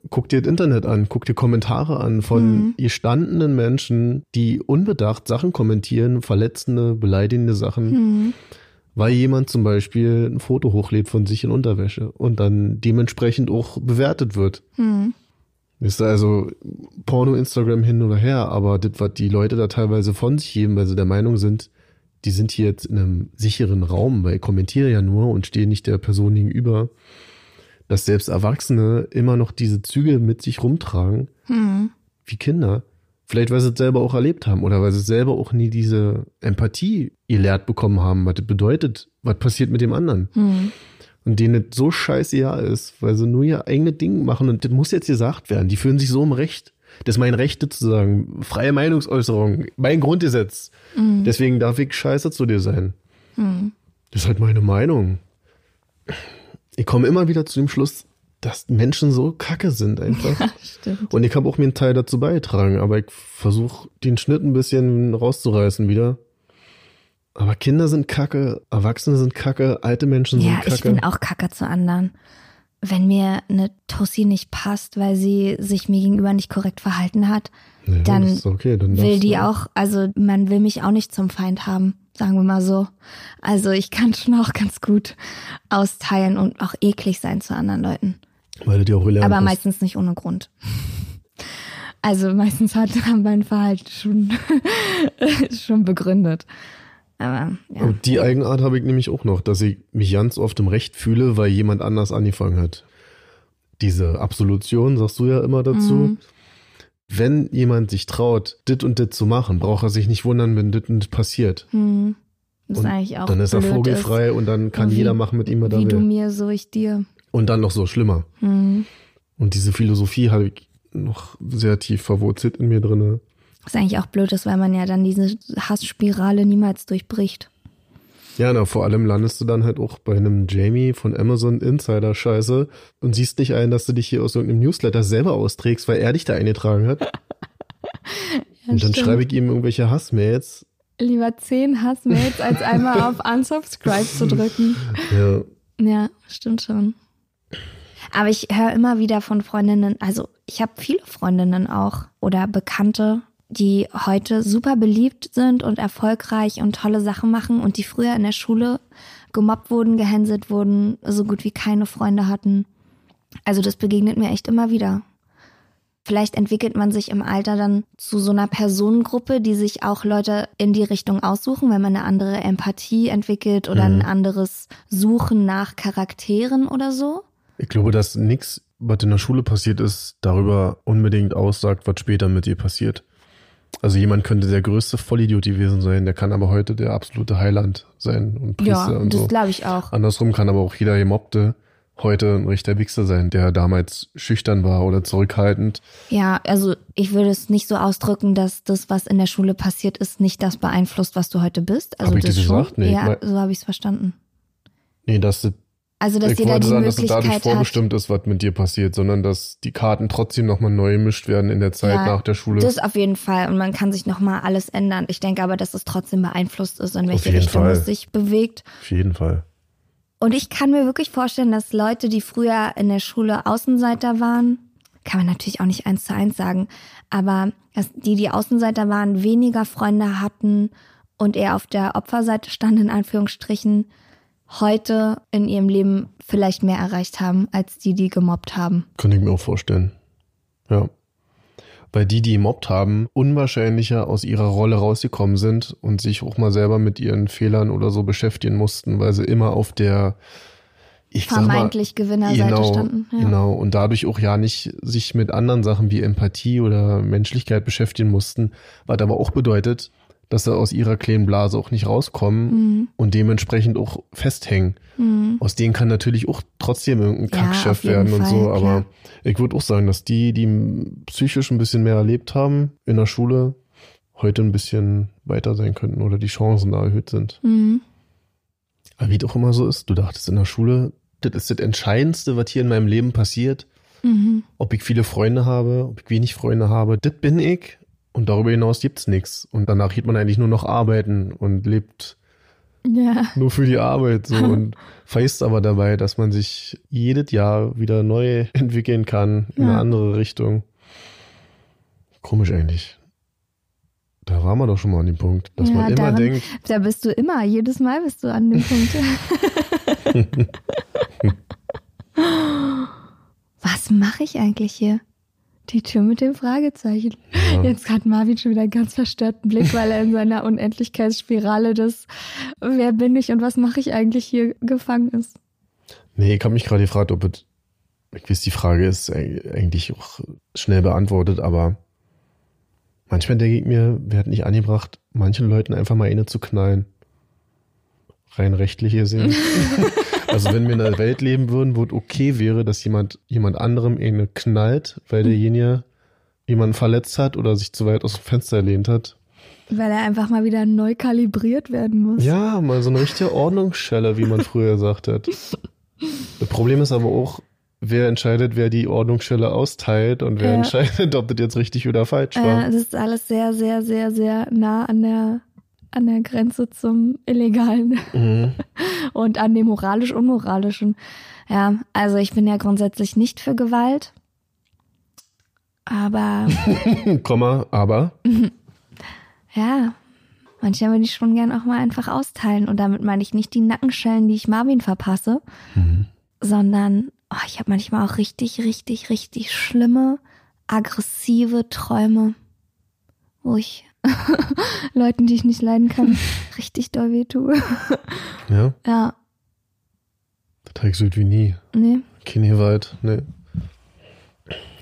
guck dir das Internet an, guck dir Kommentare an von gestandenen Menschen, die unbedacht Sachen kommentieren, verletzende, beleidigende Sachen, weil jemand zum Beispiel ein Foto hochlädt von sich in Unterwäsche und dann dementsprechend auch bewertet wird. Ist also Porno, Instagram hin oder her, aber das, was die Leute da teilweise von sich geben, weil sie der Meinung sind, die sind hier jetzt in einem sicheren Raum, weil ich kommentiere ja nur und stehe nicht der Person gegenüber, dass selbst Erwachsene immer noch diese Züge mit sich rumtragen, wie Kinder. Vielleicht, weil sie es selber auch erlebt haben oder weil sie selber auch nie diese Empathie gelehrt bekommen haben, was das bedeutet, was passiert mit dem anderen. und denen das so scheiße ja ist, weil sie nur ihr eigenes Ding machen und das muss jetzt gesagt werden. Die fühlen sich so im Recht. Das ist mein Recht zu sagen. Freie Meinungsäußerung, mein Grundgesetz. Deswegen darf ich scheiße zu dir sein. Das ist halt meine Meinung. Ich komme immer wieder zu dem Schluss, dass Menschen so kacke sind einfach.
Stimmt.
Und ich habe auch mir einen Teil dazu beigetragen, aber ich versuche den Schnitt ein bisschen rauszureißen wieder. Aber Kinder sind kacke, Erwachsene sind kacke, alte Menschen sind
Ja,
kacke.
ich bin auch Kacke zu anderen. Wenn mir eine Tussi nicht passt, weil sie sich mir gegenüber nicht korrekt verhalten hat,
Ja,
dann
okay, dann
will die auch, also man will mich auch nicht zum Feind haben, sagen wir mal so. Also ich kann schon auch ganz gut austeilen und auch eklig sein zu anderen Leuten.
Weil du dir auch gelernt
Aber
hast.
meistens nicht ohne Grund. Also meistens hat mein Verhalten schon, schon begründet. Aber ja.
Und die Eigenart habe ich nämlich auch noch, dass ich mich ganz oft im Recht fühle, weil jemand anders angefangen hat. Diese Absolution, sagst du ja immer dazu.
Mhm.
Wenn jemand sich traut, dit und dit zu machen, braucht er sich nicht wundern, wenn dit und dit passiert.
Hm, das
Und
ist eigentlich auch
dann ist er vogelfrei und dann kann
Wie-
jeder machen mit ihm, was er
Wie du
will.
mir, so ich dir.
Und dann noch so schlimmer.
Hm.
Und diese Philosophie habe ich noch sehr tief verwurzelt in mir drinne.
Was eigentlich auch blöd ist, weil man ja dann diese Hassspirale niemals durchbricht.
Ja, na, vor allem landest du dann halt auch bei einem Jamie von Amazon Insider Scheiße und siehst nicht ein, dass du dich hier aus irgendeinem Newsletter selber austrägst, weil er dich da eingetragen hat. und dann schreibe ich ihm irgendwelche Hassmails.
Lieber zehn Hassmails, als einmal auf Unsubscribe zu drücken.
Ja,
Ja, stimmt schon. Aber ich höre immer wieder von Freundinnen, also ich habe viele Freundinnen auch oder Bekannte, die heute super beliebt sind und erfolgreich und tolle Sachen machen und die früher in der Schule gemobbt wurden, gehänselt wurden, so gut wie keine Freunde hatten. Also das begegnet mir echt immer wieder. Vielleicht entwickelt man sich im Alter dann zu so einer Personengruppe, die sich auch Leute in die Richtung aussuchen, wenn man eine andere Empathie entwickelt oder ein anderes Suchen nach Charakteren oder so.
ich glaube, dass nichts, was in der Schule passiert ist, darüber unbedingt aussagt, was später mit dir passiert. Also jemand könnte der größte Vollidiot gewesen sein, der kann aber heute der absolute Heiland sein und Priester
Ja,
und
das
so.
glaube ich auch.
Andersrum kann aber auch jeder Gemobbte heute ein richtiger Wichser sein, der damals schüchtern war oder zurückhaltend.
Ja, also ich würde es nicht so ausdrücken, dass das, was in der Schule passiert ist, nicht das beeinflusst, was du heute bist. Also
Hab ich
das
gesagt? Nee,
ja, so habe ich es verstanden.
Nee, dass das,
Also dass
ich
jeder
wollte
die
sagen, dass es dadurch
Möglichkeit hat.
vorbestimmt ist, was mit dir passiert, sondern dass die Karten trotzdem nochmal neu gemischt werden in der Zeit
Ja,
nach der Schule.
Das auf jeden Fall. Und man kann sich nochmal alles ändern. Ich denke aber, dass es trotzdem beeinflusst ist, in welche Richtung
Fall.
es sich bewegt.
Auf jeden Fall.
Und ich kann mir wirklich vorstellen, dass Leute, die früher in der Schule Außenseiter waren, kann man natürlich auch nicht eins zu eins sagen, aber dass die, die Außenseiter waren, weniger Freunde hatten und eher auf der Opferseite standen, in Anführungsstrichen, heute in ihrem Leben vielleicht mehr erreicht haben, als die, die gemobbt haben.
Könnte ich mir auch vorstellen. Ja. Weil die, die gemobbt haben, unwahrscheinlicher aus ihrer Rolle rausgekommen sind und sich auch mal selber mit ihren Fehlern oder so beschäftigen mussten, weil sie immer auf der ich sag mal,
Vermeintlich Gewinnerseite
genau,
standen. Ja.
Genau, und dadurch auch ja nicht sich mit anderen Sachen wie Empathie oder Menschlichkeit beschäftigen mussten, was aber auch bedeutet, dass sie aus ihrer kleinen Blase auch nicht rauskommen
Mhm.
und dementsprechend auch festhängen.
Mhm.
Aus denen kann natürlich auch trotzdem irgendein
Ja,
Kackchef werden und
Fall,
so, aber
klar.
ich würde auch sagen, dass die, die psychisch ein bisschen mehr erlebt haben in der Schule, heute ein bisschen weiter sein könnten oder die Chancen da erhöht sind.
Mhm.
Aber wie es auch immer so ist, du dachtest in der Schule, das ist das Entscheidendste, was hier in meinem Leben passiert.
Mhm.
Ob ich viele Freunde habe, ob ich wenig Freunde habe, das bin ich. Und darüber hinaus gibt's nichts. Und danach geht man eigentlich nur noch arbeiten und lebt
Ja.
nur für die Arbeit so und vergisst aber dabei, dass man sich jedes Jahr wieder neu entwickeln kann in
Ja.
eine andere Richtung. Komisch eigentlich. Da waren wir doch schon mal an dem Punkt, dass
Ja,
man immer
daran-
denkt,
Da bist du immer, jedes Mal bist du an dem Punkt. Was mache ich eigentlich hier? Die Tür mit dem Fragezeichen.
Ja.
Jetzt hat Marvin schon wieder einen ganz verstörten Blick, weil er in seiner Unendlichkeitsspirale des Wer bin ich und was mache ich eigentlich hier gefangen ist.
Nee, ich habe mich gerade gefragt, ob es, ich weiß, die Frage ist eig- eigentlich auch schnell beantwortet, aber manchmal denke ich mir, wir hätten nicht angebracht, manchen Leuten einfach mal eine zu knallen. Rein rechtlich gesehen. Also wenn wir in einer Welt leben würden, wo es okay wäre, dass jemand jemand anderem eine knallt, weil derjenige jemanden verletzt hat oder sich zu weit aus dem Fenster lehnt hat.
Weil er einfach mal wieder neu kalibriert werden muss.
Ja, mal so eine richtige Ordnungsschelle, wie man früher gesagt hat. Das Problem ist aber auch, wer entscheidet, wer die Ordnungsschelle austeilt und wer
Ja.
entscheidet, ob das jetzt richtig oder falsch war.
Äh, das ist alles sehr, sehr, sehr, sehr nah an der, an der Grenze zum Illegalen
Mhm.
und an dem moralisch-unmoralischen. Ja, also ich bin ja grundsätzlich nicht für Gewalt. Aber
Komma, aber.
ja, manchmal würde ich schon gern auch mal einfach austeilen. Und damit meine ich nicht die Nackenschellen, die ich Marvin verpasse,
Mhm.
sondern oh, ich habe manchmal auch richtig, richtig, richtig schlimme, aggressive Träume, wo ich Leuten, die ich nicht leiden kann, richtig doll weh tue.
Ja,
Ja,
das habe ich so wie nie.
nee.
Keine weit, ne.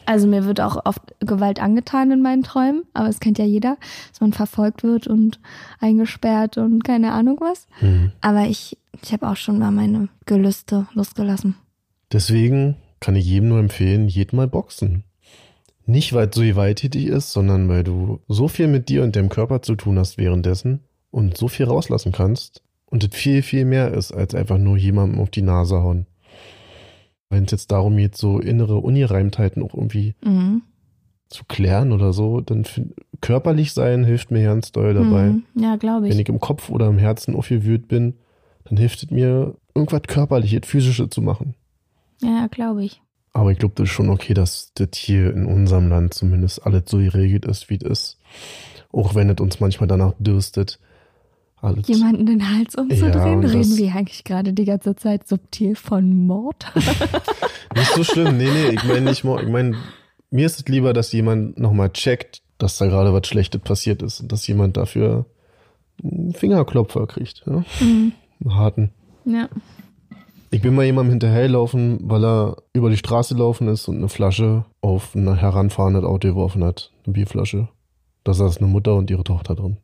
Also mir wird auch oft Gewalt angetan in meinen Träumen, aber es kennt ja jeder, dass man verfolgt wird und eingesperrt und keine Ahnung was.
Mhm.
Aber ich, ich habe auch schon mal meine Gelüste losgelassen.
Deswegen kann ich jedem nur empfehlen, jeden mal boxen. Nicht, weil es so gewalttätig ist, sondern weil du so viel mit dir und deinem Körper zu tun hast währenddessen und so viel rauslassen kannst und es viel, viel mehr ist, als einfach nur jemandem auf die Nase hauen. Wenn es jetzt darum geht, so innere Ungereimtheiten auch irgendwie
Mhm.
zu klären oder so, dann körperlich sein hilft mir ganz doll dabei.
Mhm. Ja, glaube
Wenn
ich.
ich im Kopf oder im Herzen aufgewühlt bin, dann hilft es mir, irgendwas körperliches, physisches zu machen.
Ja, glaube ich.
Aber ich glaube, das ist schon okay, dass das hier in unserem Land zumindest alles so geregelt ist, wie es ist. Auch wenn es uns manchmal danach dürstet. Alles.
Jemanden den Hals
Ja,
umzudrehen,
das-
reden wir eigentlich gerade die ganze Zeit subtil von Mord.
Nicht so schlimm. Nee, nee, ich meine nicht, mo- ich meine, mir ist es lieber, dass jemand nochmal checkt, dass da gerade was Schlechtes passiert ist und dass jemand dafür einen Fingerklopfer kriegt. Ja?
Mhm.
Einen harten.
ja.
Ich bin mal jemandem hinterhergelaufen, weil er über die Straße gelaufen ist und eine Flasche auf ein heranfahrendes Auto geworfen hat. Eine Bierflasche. Da saß eine Mutter und ihre Tochter drin.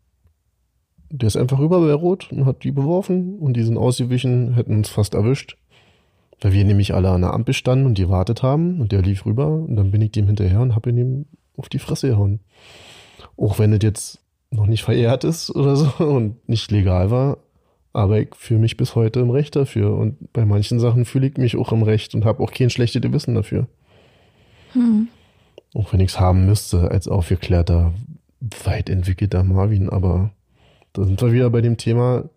Der ist einfach rüber bei Rot und hat die beworfen und die sind ausgewichen, hätten uns fast erwischt. Weil wir nämlich alle an der Ampel standen und die wartet haben und der lief rüber und dann bin ich dem hinterher und hab ihn ihm auf die Fresse gehauen. Auch wenn es jetzt noch nicht verehrt ist oder so und nicht legal war, aber ich fühle mich bis heute im Recht dafür. Und bei manchen Sachen fühle ich mich auch im Recht und habe auch kein schlechtes Gewissen dafür.
Hm.
Auch wenn ich es haben müsste als aufgeklärter, weit entwickelter Marvin. Aber da sind wir wieder bei dem Thema,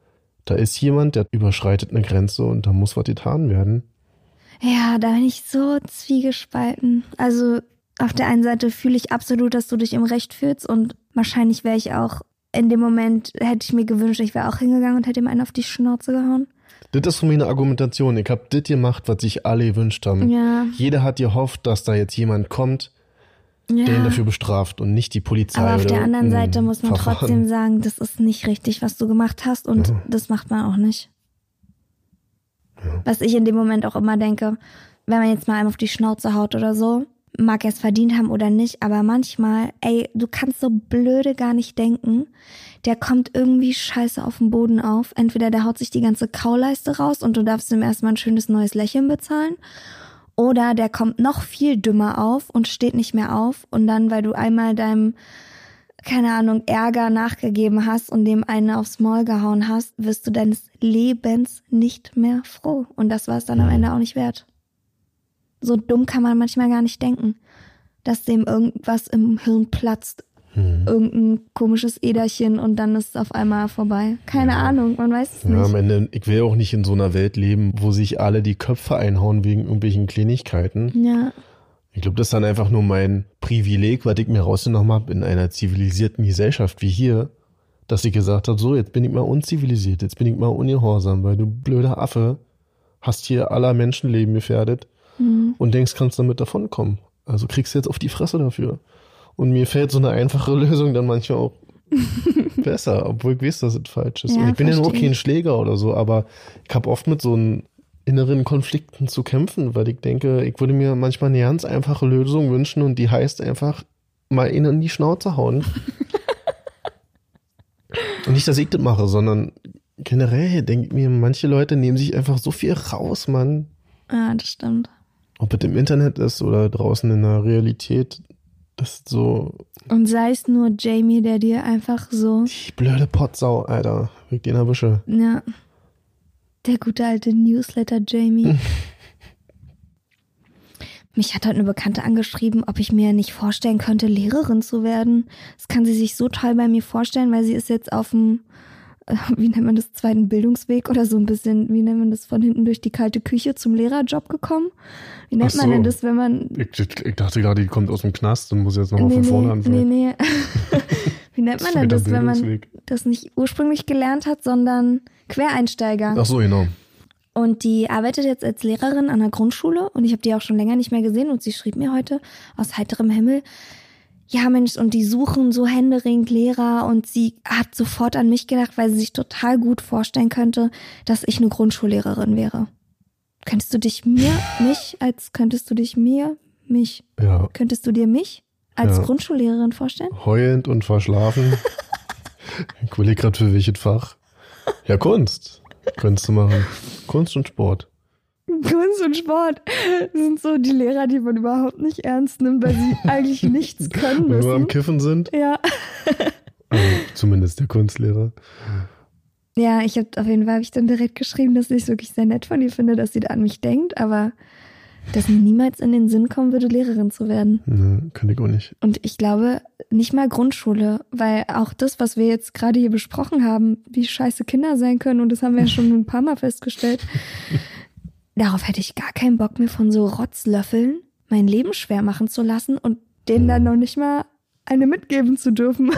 da ist jemand, der überschreitet eine Grenze und da muss was getan werden.
Ja, da bin ich so zwiegespalten. Also auf der einen Seite fühle ich absolut, dass du dich im Recht fühlst und wahrscheinlich wäre ich auch in dem Moment, hätte ich mir gewünscht, ich wäre auch hingegangen und hätte ihm einen auf die Schnauze gehauen.
Das ist für mich eine Argumentation. Ich habe das gemacht, was sich alle gewünscht haben.
Ja,
Jeder hat gehofft, dass da jetzt jemand kommt, der ihn
ja.
dafür bestraft und nicht die Polizei.
Aber auf der anderen Seite muss man
Verfahren.
trotzdem sagen, das ist nicht richtig, was du gemacht hast und
Ja.
das macht man auch nicht. Was ich in dem Moment auch immer denke, wenn man jetzt mal einem auf die Schnauze haut oder so, mag er es verdient haben oder nicht, aber manchmal, ey, du kannst so blöde gar nicht denken. Der kommt irgendwie scheiße auf den Boden auf. Entweder der haut sich die ganze Kauleiste raus und du darfst ihm erstmal ein schönes neues Lächeln bezahlen. Oder der kommt noch viel dümmer auf und steht nicht mehr auf. Und dann, weil du einmal deinem, keine Ahnung, Ärger nachgegeben hast und dem einen aufs Maul gehauen hast, wirst du deines Lebens nicht mehr froh. Und das war es dann am Ende auch nicht wert. So dumm kann man manchmal gar nicht denken, dass dem irgendwas im Hirn platzt.
Hm.
Irgendein komisches Äderchen und dann ist es auf einmal vorbei. Keine Ahnung, man weiß es
Ja,
nicht.
am Ende, ich will auch nicht in so einer Welt leben, wo sich alle die Köpfe einhauen wegen irgendwelchen Kleinigkeiten.
Ja,
Ich glaube, das ist dann einfach nur mein Privileg, was ich mir rausgenommen habe in einer zivilisierten Gesellschaft wie hier, dass ich gesagt habe, so, jetzt bin ich mal unzivilisiert, jetzt bin ich mal ungehorsam, weil du blöder Affe hast hier aller Menschenleben gefährdet
Mhm.
und denkst, kannst damit davonkommen. Also kriegst du jetzt auf die Fresse dafür. Und mir fällt so eine einfache Lösung dann manchmal auch besser, obwohl ich weiß, dass es falsch ist.
Ja,
und ich bin ja nur kein. Schläger oder so, aber ich habe oft mit so einem inneren Konflikten zu kämpfen, weil ich denke, ich würde mir manchmal eine ganz einfache Lösung wünschen und die heißt einfach mal ihn in die Schnauze hauen. und nicht, dass ich das mache, sondern generell denke ich mir, manche Leute nehmen sich einfach so viel raus, Mann.
Ja, das stimmt.
Ob es im Internet ist oder draußen in der Realität, das ist so
Und sei es nur Jamie, der dir einfach so,
die blöde Potsau, Alter. Weg den erwische.
ja, der gute alte Newsletter Jamie. Mich hat heute eine Bekannte angeschrieben, ob ich mir nicht vorstellen könnte, Lehrerin zu werden. Das kann sie sich so toll bei mir vorstellen, weil sie ist jetzt auf dem, wie nennt man das, zweiten Bildungsweg oder so ein bisschen, wie nennt man das, von hinten durch die kalte Küche zum Lehrerjob gekommen. Wie nennt
Ach
man denn
so.
das, wenn man
Ich, ich, dachte gerade, die kommt aus dem Knast und muss jetzt nochmal von vorne
nee,
anfangen.
nee, nee. Wie nennt man denn das, wenn man das nicht ursprünglich gelernt hat, sondern Quereinsteiger?
Ach so, genau.
Und die arbeitet jetzt als Lehrerin an der Grundschule und ich habe die auch schon länger nicht mehr gesehen und sie schrieb mir heute aus heiterem Himmel, ja Mensch, und die suchen so händeringend Lehrer und sie hat sofort an mich gedacht, weil sie sich total gut vorstellen könnte, dass ich eine Grundschullehrerin wäre. Könntest du dich mir, mich, als könntest du dich mir, mich,
Ja.
könntest du dir mich als
Ja.
Grundschullehrerin vorstellen?
Heulend und verschlafen. ich überlege gerade für welches Fach. Ja, Kunst. Könntest du machen. Kunst und Sport.
Kunst und Sport sind so die Lehrer, die man überhaupt nicht ernst nimmt, weil sie eigentlich nichts können
Wenn wir am
müssen.
Kiffen sind.
Ja.
Also, zumindest der Kunstlehrer.
Ja, ich habe auf jeden Fall habe ich dann direkt geschrieben, dass ich es wirklich sehr nett von ihr finde, dass sie da an mich denkt, aber dass mir niemals in den Sinn kommen würde, Lehrerin zu werden.
Ne, kann ich auch nicht.
Und ich glaube, nicht mal Grundschule, weil auch das, was wir jetzt gerade hier besprochen haben, wie scheiße Kinder sein können, und das haben wir ja schon ein paar Mal festgestellt, darauf hätte ich gar keinen Bock, mir von so Rotzlöffeln mein Leben schwer machen zu lassen und denen dann noch nicht mal eine mitgeben zu dürfen.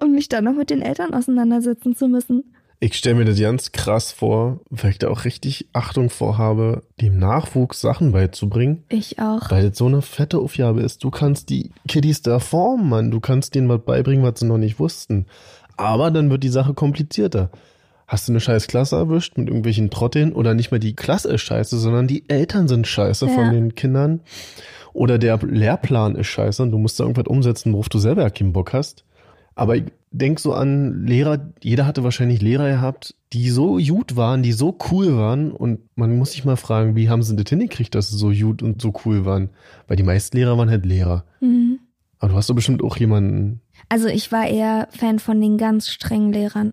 und mich dann noch mit den Eltern auseinandersetzen zu müssen.
Ich stelle mir das ganz krass vor, weil ich da auch richtig Achtung vorhabe, dem Nachwuchs Sachen beizubringen.
Ich auch.
Weil das so eine fette Aufgabe ist. Du kannst die Kiddies da formen, Mann. Du kannst denen was beibringen, was sie noch nicht wussten. Aber dann wird die Sache komplizierter. Hast du eine scheiß Klasse erwischt mit irgendwelchen Trotteln oder nicht mal die Klasse ist scheiße, sondern die Eltern sind scheiße
Ja.
von den Kindern. Oder der Lehrplan ist scheiße und du musst da irgendwas umsetzen, worauf du selber keinen Bock hast. Aber ich denk so an Lehrer, jeder hatte wahrscheinlich Lehrer gehabt, die so gut waren, die so cool waren und man muss sich mal fragen, wie haben sie das hingekriegt, dass sie so gut und so cool waren? Weil die meisten Lehrer waren halt Lehrer.
Mhm.
Aber du hast doch bestimmt auch jemanden,
Also ich war eher Fan von den ganz strengen Lehrern.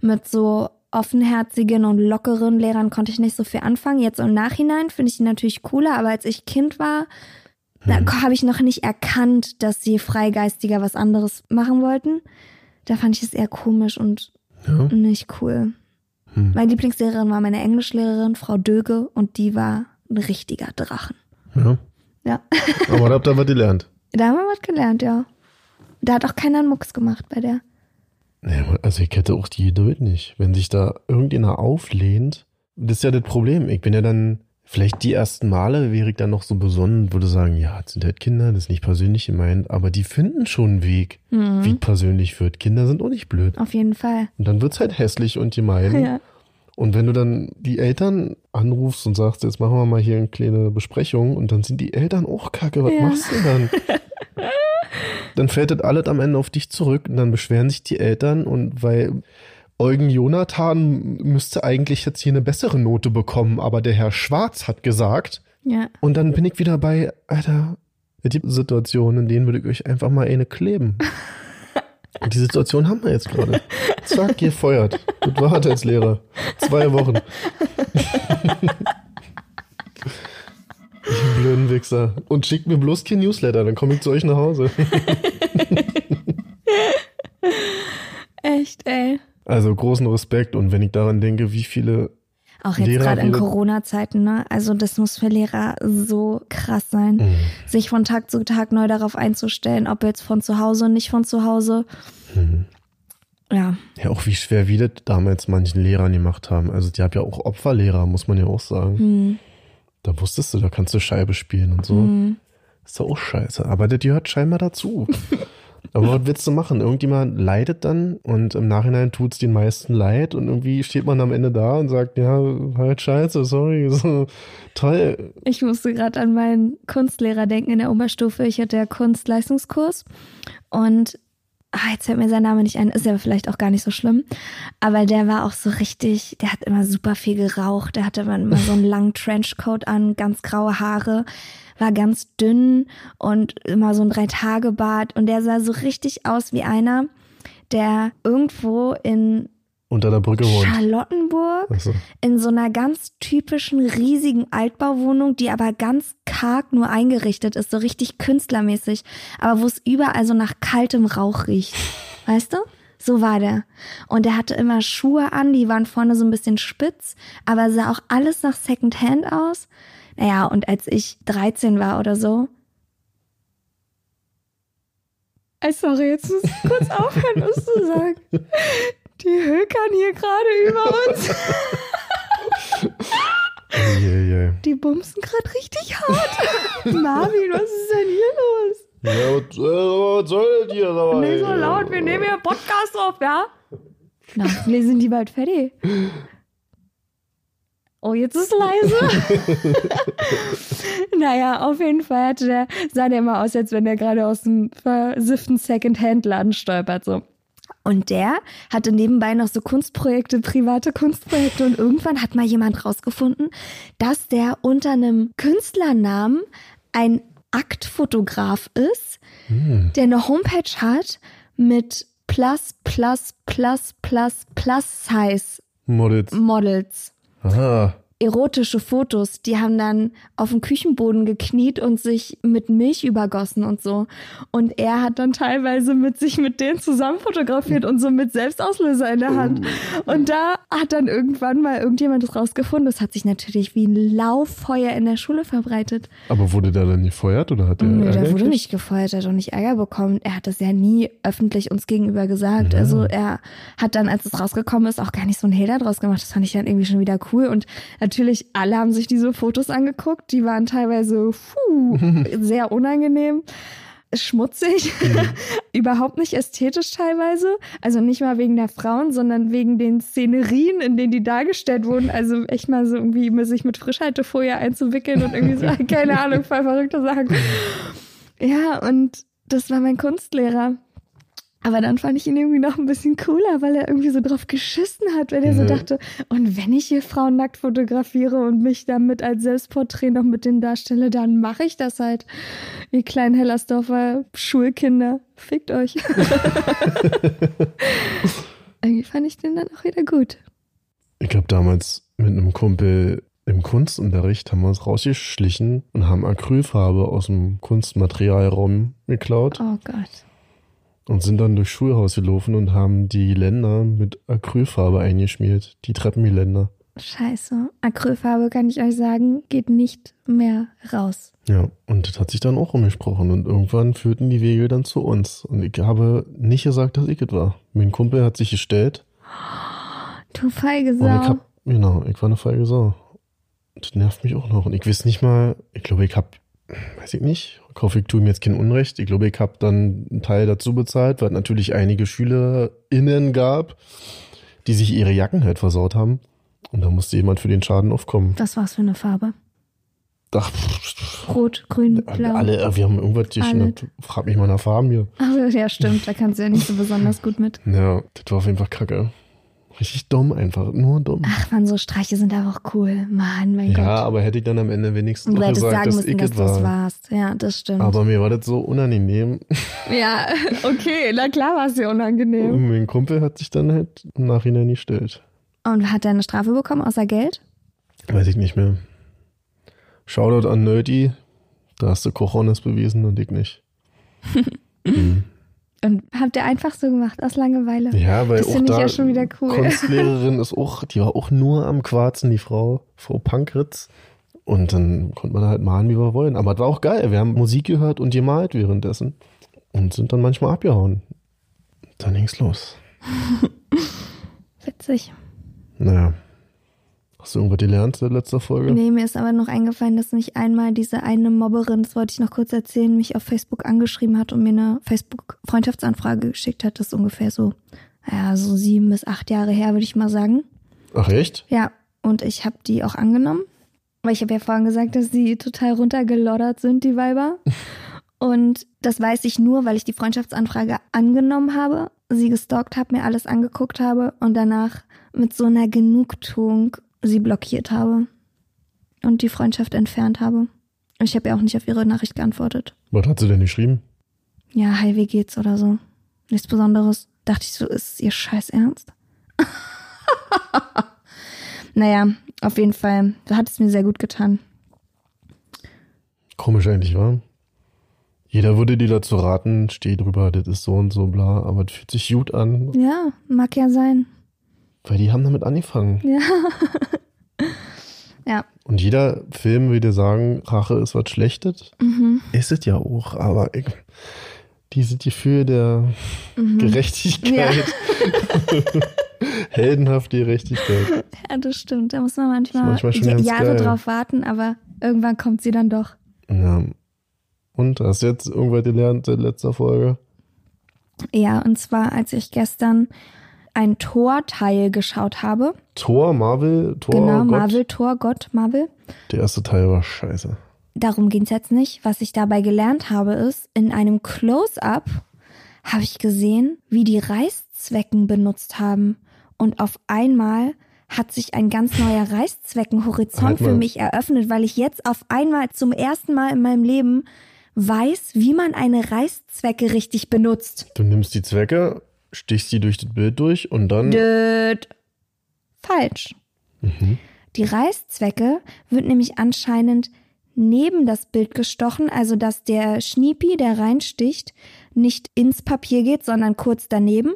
Mit so offenherzigen und lockeren Lehrern konnte ich nicht so viel anfangen. Jetzt im Nachhinein finde ich die natürlich cooler, aber als ich Kind war, da habe ich noch nicht erkannt, dass sie freigeistiger was anderes machen wollten. Da fand ich es eher komisch und
ja,
nicht cool.
Hm.
Meine Lieblingslehrerin war meine Englischlehrerin, Frau Döge, und die war ein richtiger Drachen.
ja.
Ja,
Aber da habt ihr was gelernt.
da haben wir was gelernt, ja. Da hat auch keiner einen Mucks gemacht bei der.
Ja, also ich hätte auch die Geduld nicht. Wenn sich da irgendjemand auflehnt, das ist ja das Problem. Ich bin ja dann, vielleicht die ersten Male wäre ich dann noch so besonnen, würde sagen, ja, das sind halt Kinder, das ist nicht persönlich gemeint, aber die finden schon einen Weg,
Mhm.
wie es persönlich wird. Kinder sind auch nicht blöd.
Auf jeden Fall.
Und dann wird's halt hässlich und gemein.
Ja.
Und wenn du dann die Eltern anrufst und sagst, jetzt machen wir mal hier eine kleine Besprechung und dann sind die Eltern auch kacke, was
Ja.
machst du dann? dann fällt das alles am Ende auf dich zurück und dann beschweren sich die Eltern und weil Eugen Jonathan müsste eigentlich jetzt hier eine bessere Note bekommen, aber der Herr Schwarz hat gesagt,
Ja.
und dann bin ich wieder bei, Alter, es gibt Situationen, in denen würde ich euch einfach mal eine kleben. Und die Situation haben wir jetzt gerade. Zack, gefeuert. Das war halt als Lehrer. Zwei Wochen. Blöden Wichser. Und schickt mir bloß kein Newsletter, dann komme ich zu euch nach Hause.
Echt, ey.
Also großen Respekt. Und wenn ich daran denke, wie viele
Auch jetzt gerade in Corona-Zeiten, ne? Also das muss für Lehrer so krass sein,
Mhm.
sich von Tag zu Tag neu darauf einzustellen, ob jetzt von zu Hause, nicht von zu Hause.
Mhm.
Ja,
Ja, auch wie schwer wir das damals manchen Lehrern gemacht haben. Also die haben ja auch Opferlehrer, muss man ja auch sagen.
hm,
Da wusstest du, da kannst du Scheibe spielen und so.
hm.
Ist doch auch scheiße. Aber das gehört scheinbar dazu. Aber was willst du machen? Irgendjemand leidet dann und im Nachhinein tut's den meisten leid und irgendwie steht man am Ende da und sagt, ja, halt scheiße, sorry, so toll.
Ich musste gerade an meinen Kunstlehrer denken in der Oberstufe. Ich hatte ja Kunstleistungskurs und ah, jetzt fällt mir sein Name nicht ein, ist ja vielleicht auch gar nicht so schlimm. Aber der war auch so richtig, der hat immer super viel geraucht. Der hatte immer so einen langen Trenchcoat an, ganz graue Haare, war ganz dünn und immer so ein Drei-Tage-Bart. Und der sah so richtig aus wie einer, der irgendwo in
Unter der Brücke wohnt.
Charlottenburg
Achso.
in so einer ganz typischen riesigen Altbauwohnung, die aber ganz karg nur eingerichtet ist, so richtig künstlermäßig, aber wo es überall so nach kaltem Rauch riecht. Weißt du? So war der. Und der hatte immer Schuhe an, die waren vorne so ein bisschen spitz, aber sah auch alles nach Secondhand aus. Naja, und als ich 13 war oder so. Sorry, jetzt muss ich kurz aufhören, was zu sagen. Die hökern hier gerade über uns.
Yeah,
Die bumsen gerade richtig hart. Marvin, was ist denn hier los?
Ja, was, äh, was soll das hier dabei?
Nicht so laut, wir nehmen hier Podcast auf, ja? Na, hoffentlich sind die bald fertig. Oh, jetzt ist leise. naja, auf jeden Fall hatte der, sah der immer aus, als wenn der gerade aus dem versifften Second-Hand-Laden stolpert, so. Und der hatte nebenbei noch so Kunstprojekte, private Kunstprojekte. Und irgendwann hat mal jemand rausgefunden, dass der unter einem Künstlernamen ein Aktfotograf ist, der eine Homepage hat mit plus, plus, plus, plus, plus Size
Models.
Models.
Aha.
Erotische Fotos, die haben dann auf dem Küchenboden gekniet und sich mit Milch übergossen und so. Und er hat dann teilweise mit sich mit denen zusammen fotografiert und so mit Selbstauslöser in der Hand. Und da hat dann irgendwann mal irgendjemand das rausgefunden. Das hat sich natürlich wie ein Lauffeuer in der Schule verbreitet.
Aber wurde der dann gefeuert oder hat
Nö,
Ärger
der wurde nicht gefeuert, er hat auch nicht Ärger bekommen. Er hat das ja nie öffentlich uns gegenüber gesagt.
Ja.
Also er hat dann, als es rausgekommen ist, auch gar nicht so ein Hehl draus gemacht. Das fand ich dann irgendwie schon wieder cool. Und natürlich, alle haben sich diese Fotos angeguckt. Die waren teilweise puh, sehr unangenehm. Schmutzig, überhaupt nicht ästhetisch teilweise. Also nicht mal wegen der Frauen, sondern wegen den Szenerien, in denen die dargestellt wurden. Also echt mal so irgendwie sich mit Frischhaltefolie einzuwickeln und irgendwie so, keine Ahnung, voll verrückte Sachen. Ja, und das war mein Kunstlehrer. Aber dann fand ich ihn irgendwie noch ein bisschen cooler, weil er irgendwie so drauf geschissen hat, wenn er so
Mhm.
dachte, und wenn ich hier Frauen nackt fotografiere und mich damit als Selbstporträt noch mit denen darstelle, dann mache ich das halt. Ihr kleinen Hellersdorfer Schulkinder, fickt euch. irgendwie fand ich den dann auch wieder gut.
Ich glaube, damals mit einem Kumpel im Kunstunterricht haben wir uns rausgeschlichen und haben Acrylfarbe aus dem Kunstmaterialraum geklaut
Oh Gott.
Und sind dann durchs Schulhaus gelaufen und haben die Länder mit Acrylfarbe eingeschmiert. Die Treppengeländer.
Scheiße. Acrylfarbe kann ich euch sagen, geht nicht mehr raus.
Ja, und das hat sich dann auch umgesprochen und irgendwann führten die Wege dann zu uns. Und ich habe nicht gesagt, dass ich es war. Mein Kumpel hat sich gestellt
Du feige
und ich
Sau.
hab, genau, ich war eine feige Sau. Das nervt mich auch noch. Und ich weiß nicht mal, ich glaube, ich hab, weiß ich nicht, ich hoffe, ich tue mir jetzt kein Unrecht. Ich glaube, ich habe dann einen Teil dazu bezahlt, weil es natürlich einige SchülerInnen gab, die sich ihre Jacken halt versaut haben. Und da musste jemand für den Schaden aufkommen.
Was war's für eine Farbe?
Ach,
Rot, grün, blau.
alle, äh, wir haben irgendwas
Alle.
schon, frag mich mal nach Farben hier.
Ach, ja, stimmt. Da kannst du ja nicht so besonders gut mit.
Ja, das war auf jeden Fall kacke. Richtig dumm einfach, nur dumm.
Ach man, so Streiche sind aber auch cool. Mann, mein
ja,
Gott.
aber hätte ich dann am Ende wenigstens
du hättest
gesagt,
sagen
dass
müssen, dass du es
war.
warst. Ja, das stimmt.
Aber mir war das so unangenehm.
ja, okay, na klar war es dir unangenehm.
Und mein Kumpel hat sich dann halt im Nachhinein gestellt.
Und hat er eine Strafe bekommen, außer Geld?
Weiß ich nicht mehr. Shoutout an Nerdy. Da hast du Cojones bewiesen und ich nicht. mhm.
Und habt ihr einfach so gemacht, aus Langeweile?
Ja, weil
Das
auch
finde ich ja schon wieder cool.
Kunstlehrerin ist auch, die war auch nur am Quarzen, die Frau, Frau Pankritz. Und dann konnte man halt malen, wie wir wollen. Aber es war auch geil. Wir haben Musik gehört und gemalt währenddessen. Und sind dann manchmal abgehauen. Dann ging's los.
Witzig.
Naja. Hast du irgendwas gelernt seit letzter Folge?
Nee, mir ist aber noch eingefallen, dass mich einmal diese eine Mobberin, das wollte ich noch kurz erzählen, mich auf Facebook angeschrieben hat und mir eine Facebook-Freundschaftsanfrage geschickt hat. Das ist ungefähr so, ja, so sieben bis acht Jahre her, würde ich mal sagen.
Ach echt?
Ja, und ich habe die auch angenommen, weil ich habe ja vorhin gesagt, dass die total runtergeloddert sind, die Weiber. Und das weiß ich nur, weil ich die Freundschaftsanfrage angenommen habe, sie gestalkt habe, mir alles angeguckt habe und danach mit so einer Genugtuung sie blockiert habe und die Freundschaft entfernt habe. Ich habe ja auch nicht auf ihre Nachricht geantwortet.
Was hat sie denn geschrieben?
Ja, hi, wie geht's oder so. Nichts Besonderes. Dachte ich so, ist ihr Scheiß ernst? naja, auf jeden Fall. Da hat es mir sehr gut getan.
Komisch eigentlich, wa? Jeder würde dir dazu raten, steh drüber, das ist so und so, bla, aber es fühlt sich gut an,
Ja, mag ja sein.
weil die haben damit angefangen.
Ja. ja.
Und jeder Film will dir sagen, Rache ist was Schlechtes.
Mhm.
Ist es ja auch, aber ich, diese Gefühl der
Mhm.
Gerechtigkeit, heldenhafte Gerechtigkeit.
Ja, das stimmt. Da muss man manchmal,
manchmal
Ja- Jahre
geil.
drauf warten, aber irgendwann kommt sie dann doch.
Ja. Und hast du jetzt irgendwas gelernt seit letzter Folge?
Ja, und zwar, als ich gestern ein Tor-Teil geschaut habe.
Thor, Marvel, Thor,
genau,
Gott.
Marvel, Tor, Gott, Marvel.
Der erste Teil war scheiße.
Darum ging es jetzt nicht. Was ich dabei gelernt habe, ist, in einem Close-up habe ich gesehen, wie die Reißzwecken benutzt haben. Und auf einmal hat sich ein ganz neuer Reißzweckenhorizont
Halt
für mich eröffnet, weil ich jetzt auf einmal zum ersten Mal in meinem Leben weiß, wie man eine Reißzwecke richtig benutzt.
Du nimmst die Zwecke, stichst die durch das Bild durch und dann.
Död. Falsch.
Mhm.
Die Reißzwecke wird nämlich anscheinend neben das Bild gestochen, also dass der Schniepi, der reinsticht, nicht ins Papier geht, sondern kurz daneben.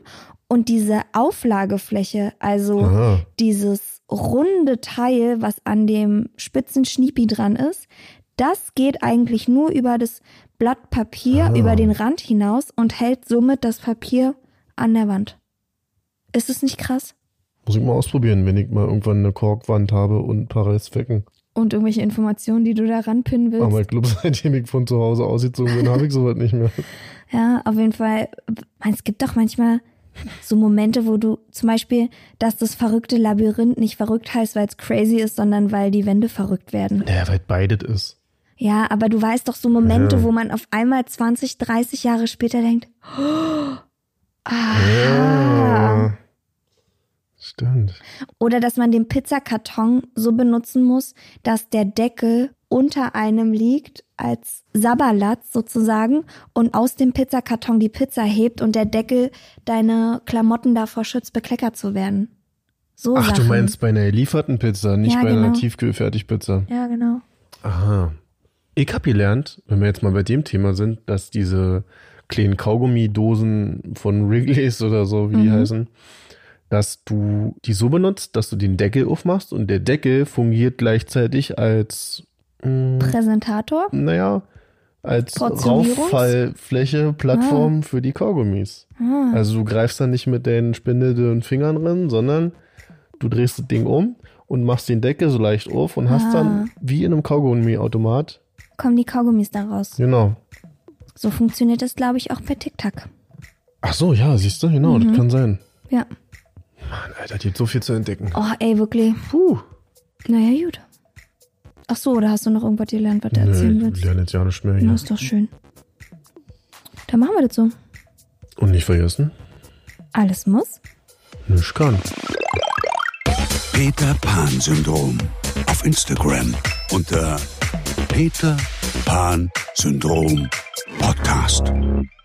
Und diese Auflagefläche, also
Aha.
dieses runde Teil, was an dem spitzen Schniepi dran ist, das geht eigentlich nur über das Blatt Papier,
Ah.
über den Rand hinaus und hält somit das Papier an der Wand. Ist es nicht krass?
Muss ich mal ausprobieren, wenn ich mal irgendwann eine Korkwand habe und ein paar Reißzwecken.
Und irgendwelche Informationen, die du da ranpinnen willst.
Aber ich glaube, seitdem ich von zu Hause ausgezogen bin, habe ich sowas nicht mehr.
Ja, auf jeden Fall. Es gibt doch manchmal so Momente, wo du zum Beispiel, dass das verrückte Labyrinth nicht verrückt heißt, weil es crazy ist, sondern weil die Wände verrückt werden.
Naja, weil beides ist.
Ja, aber du weißt doch so Momente,
Ja.
wo man auf einmal 20, 30 Jahre später denkt, oh, ah.
Ja. Stimmt.
Oder dass man den Pizzakarton so benutzen muss, dass der Deckel unter einem liegt als Sabberlatz sozusagen und aus dem Pizzakarton die Pizza hebt und der Deckel deine Klamotten davor schützt, bekleckert zu werden. So
Ach, du
Sachen.
meinst bei einer gelieferten Pizza, nicht
Ja,
bei einer
genau.
Tiefkühlfertigpizza.
Ja, genau.
Aha. Ich habe gelernt, wenn wir jetzt mal bei dem Thema sind, dass diese kleinen Kaugummidosen von Wrigley's oder so, wie die
Mhm.
heißen, dass du die so benutzt, dass du den Deckel aufmachst und der Deckel fungiert gleichzeitig als, mh,
Präsentator?
naja, als Rauffallfläche, Plattform für die Kaugummis.
Ah.
Also du greifst dann nicht mit deinen spindelnden Fingern drin, sondern du drehst das Ding um und machst den Deckel so leicht auf und hast
Ah.
dann wie in einem Kaugummi-Automat.
Kommen die Kaugummis da raus.
Genau.
So funktioniert das, glaube ich, auch bei TikTok.
Ach so, ja, siehst du, genau,
Mhm.
das kann sein.
Ja.
Mann, Alter, gibt so viel zu entdecken.
Oh, ey, wirklich.
Puh.
Naja, gut. Ach so, oder hast du noch irgendwas gelernt, was du
Nö,
erzählen
ich
willst?
lerne jetzt ja nicht mehr
Na,
hier.
ist doch schön. Dann machen wir das so.
Und nicht vergessen,
Alles muss.
nichts kann.
Peter Pan Syndrom. Auf Instagram unter Peter Pan Syndrom Podcast.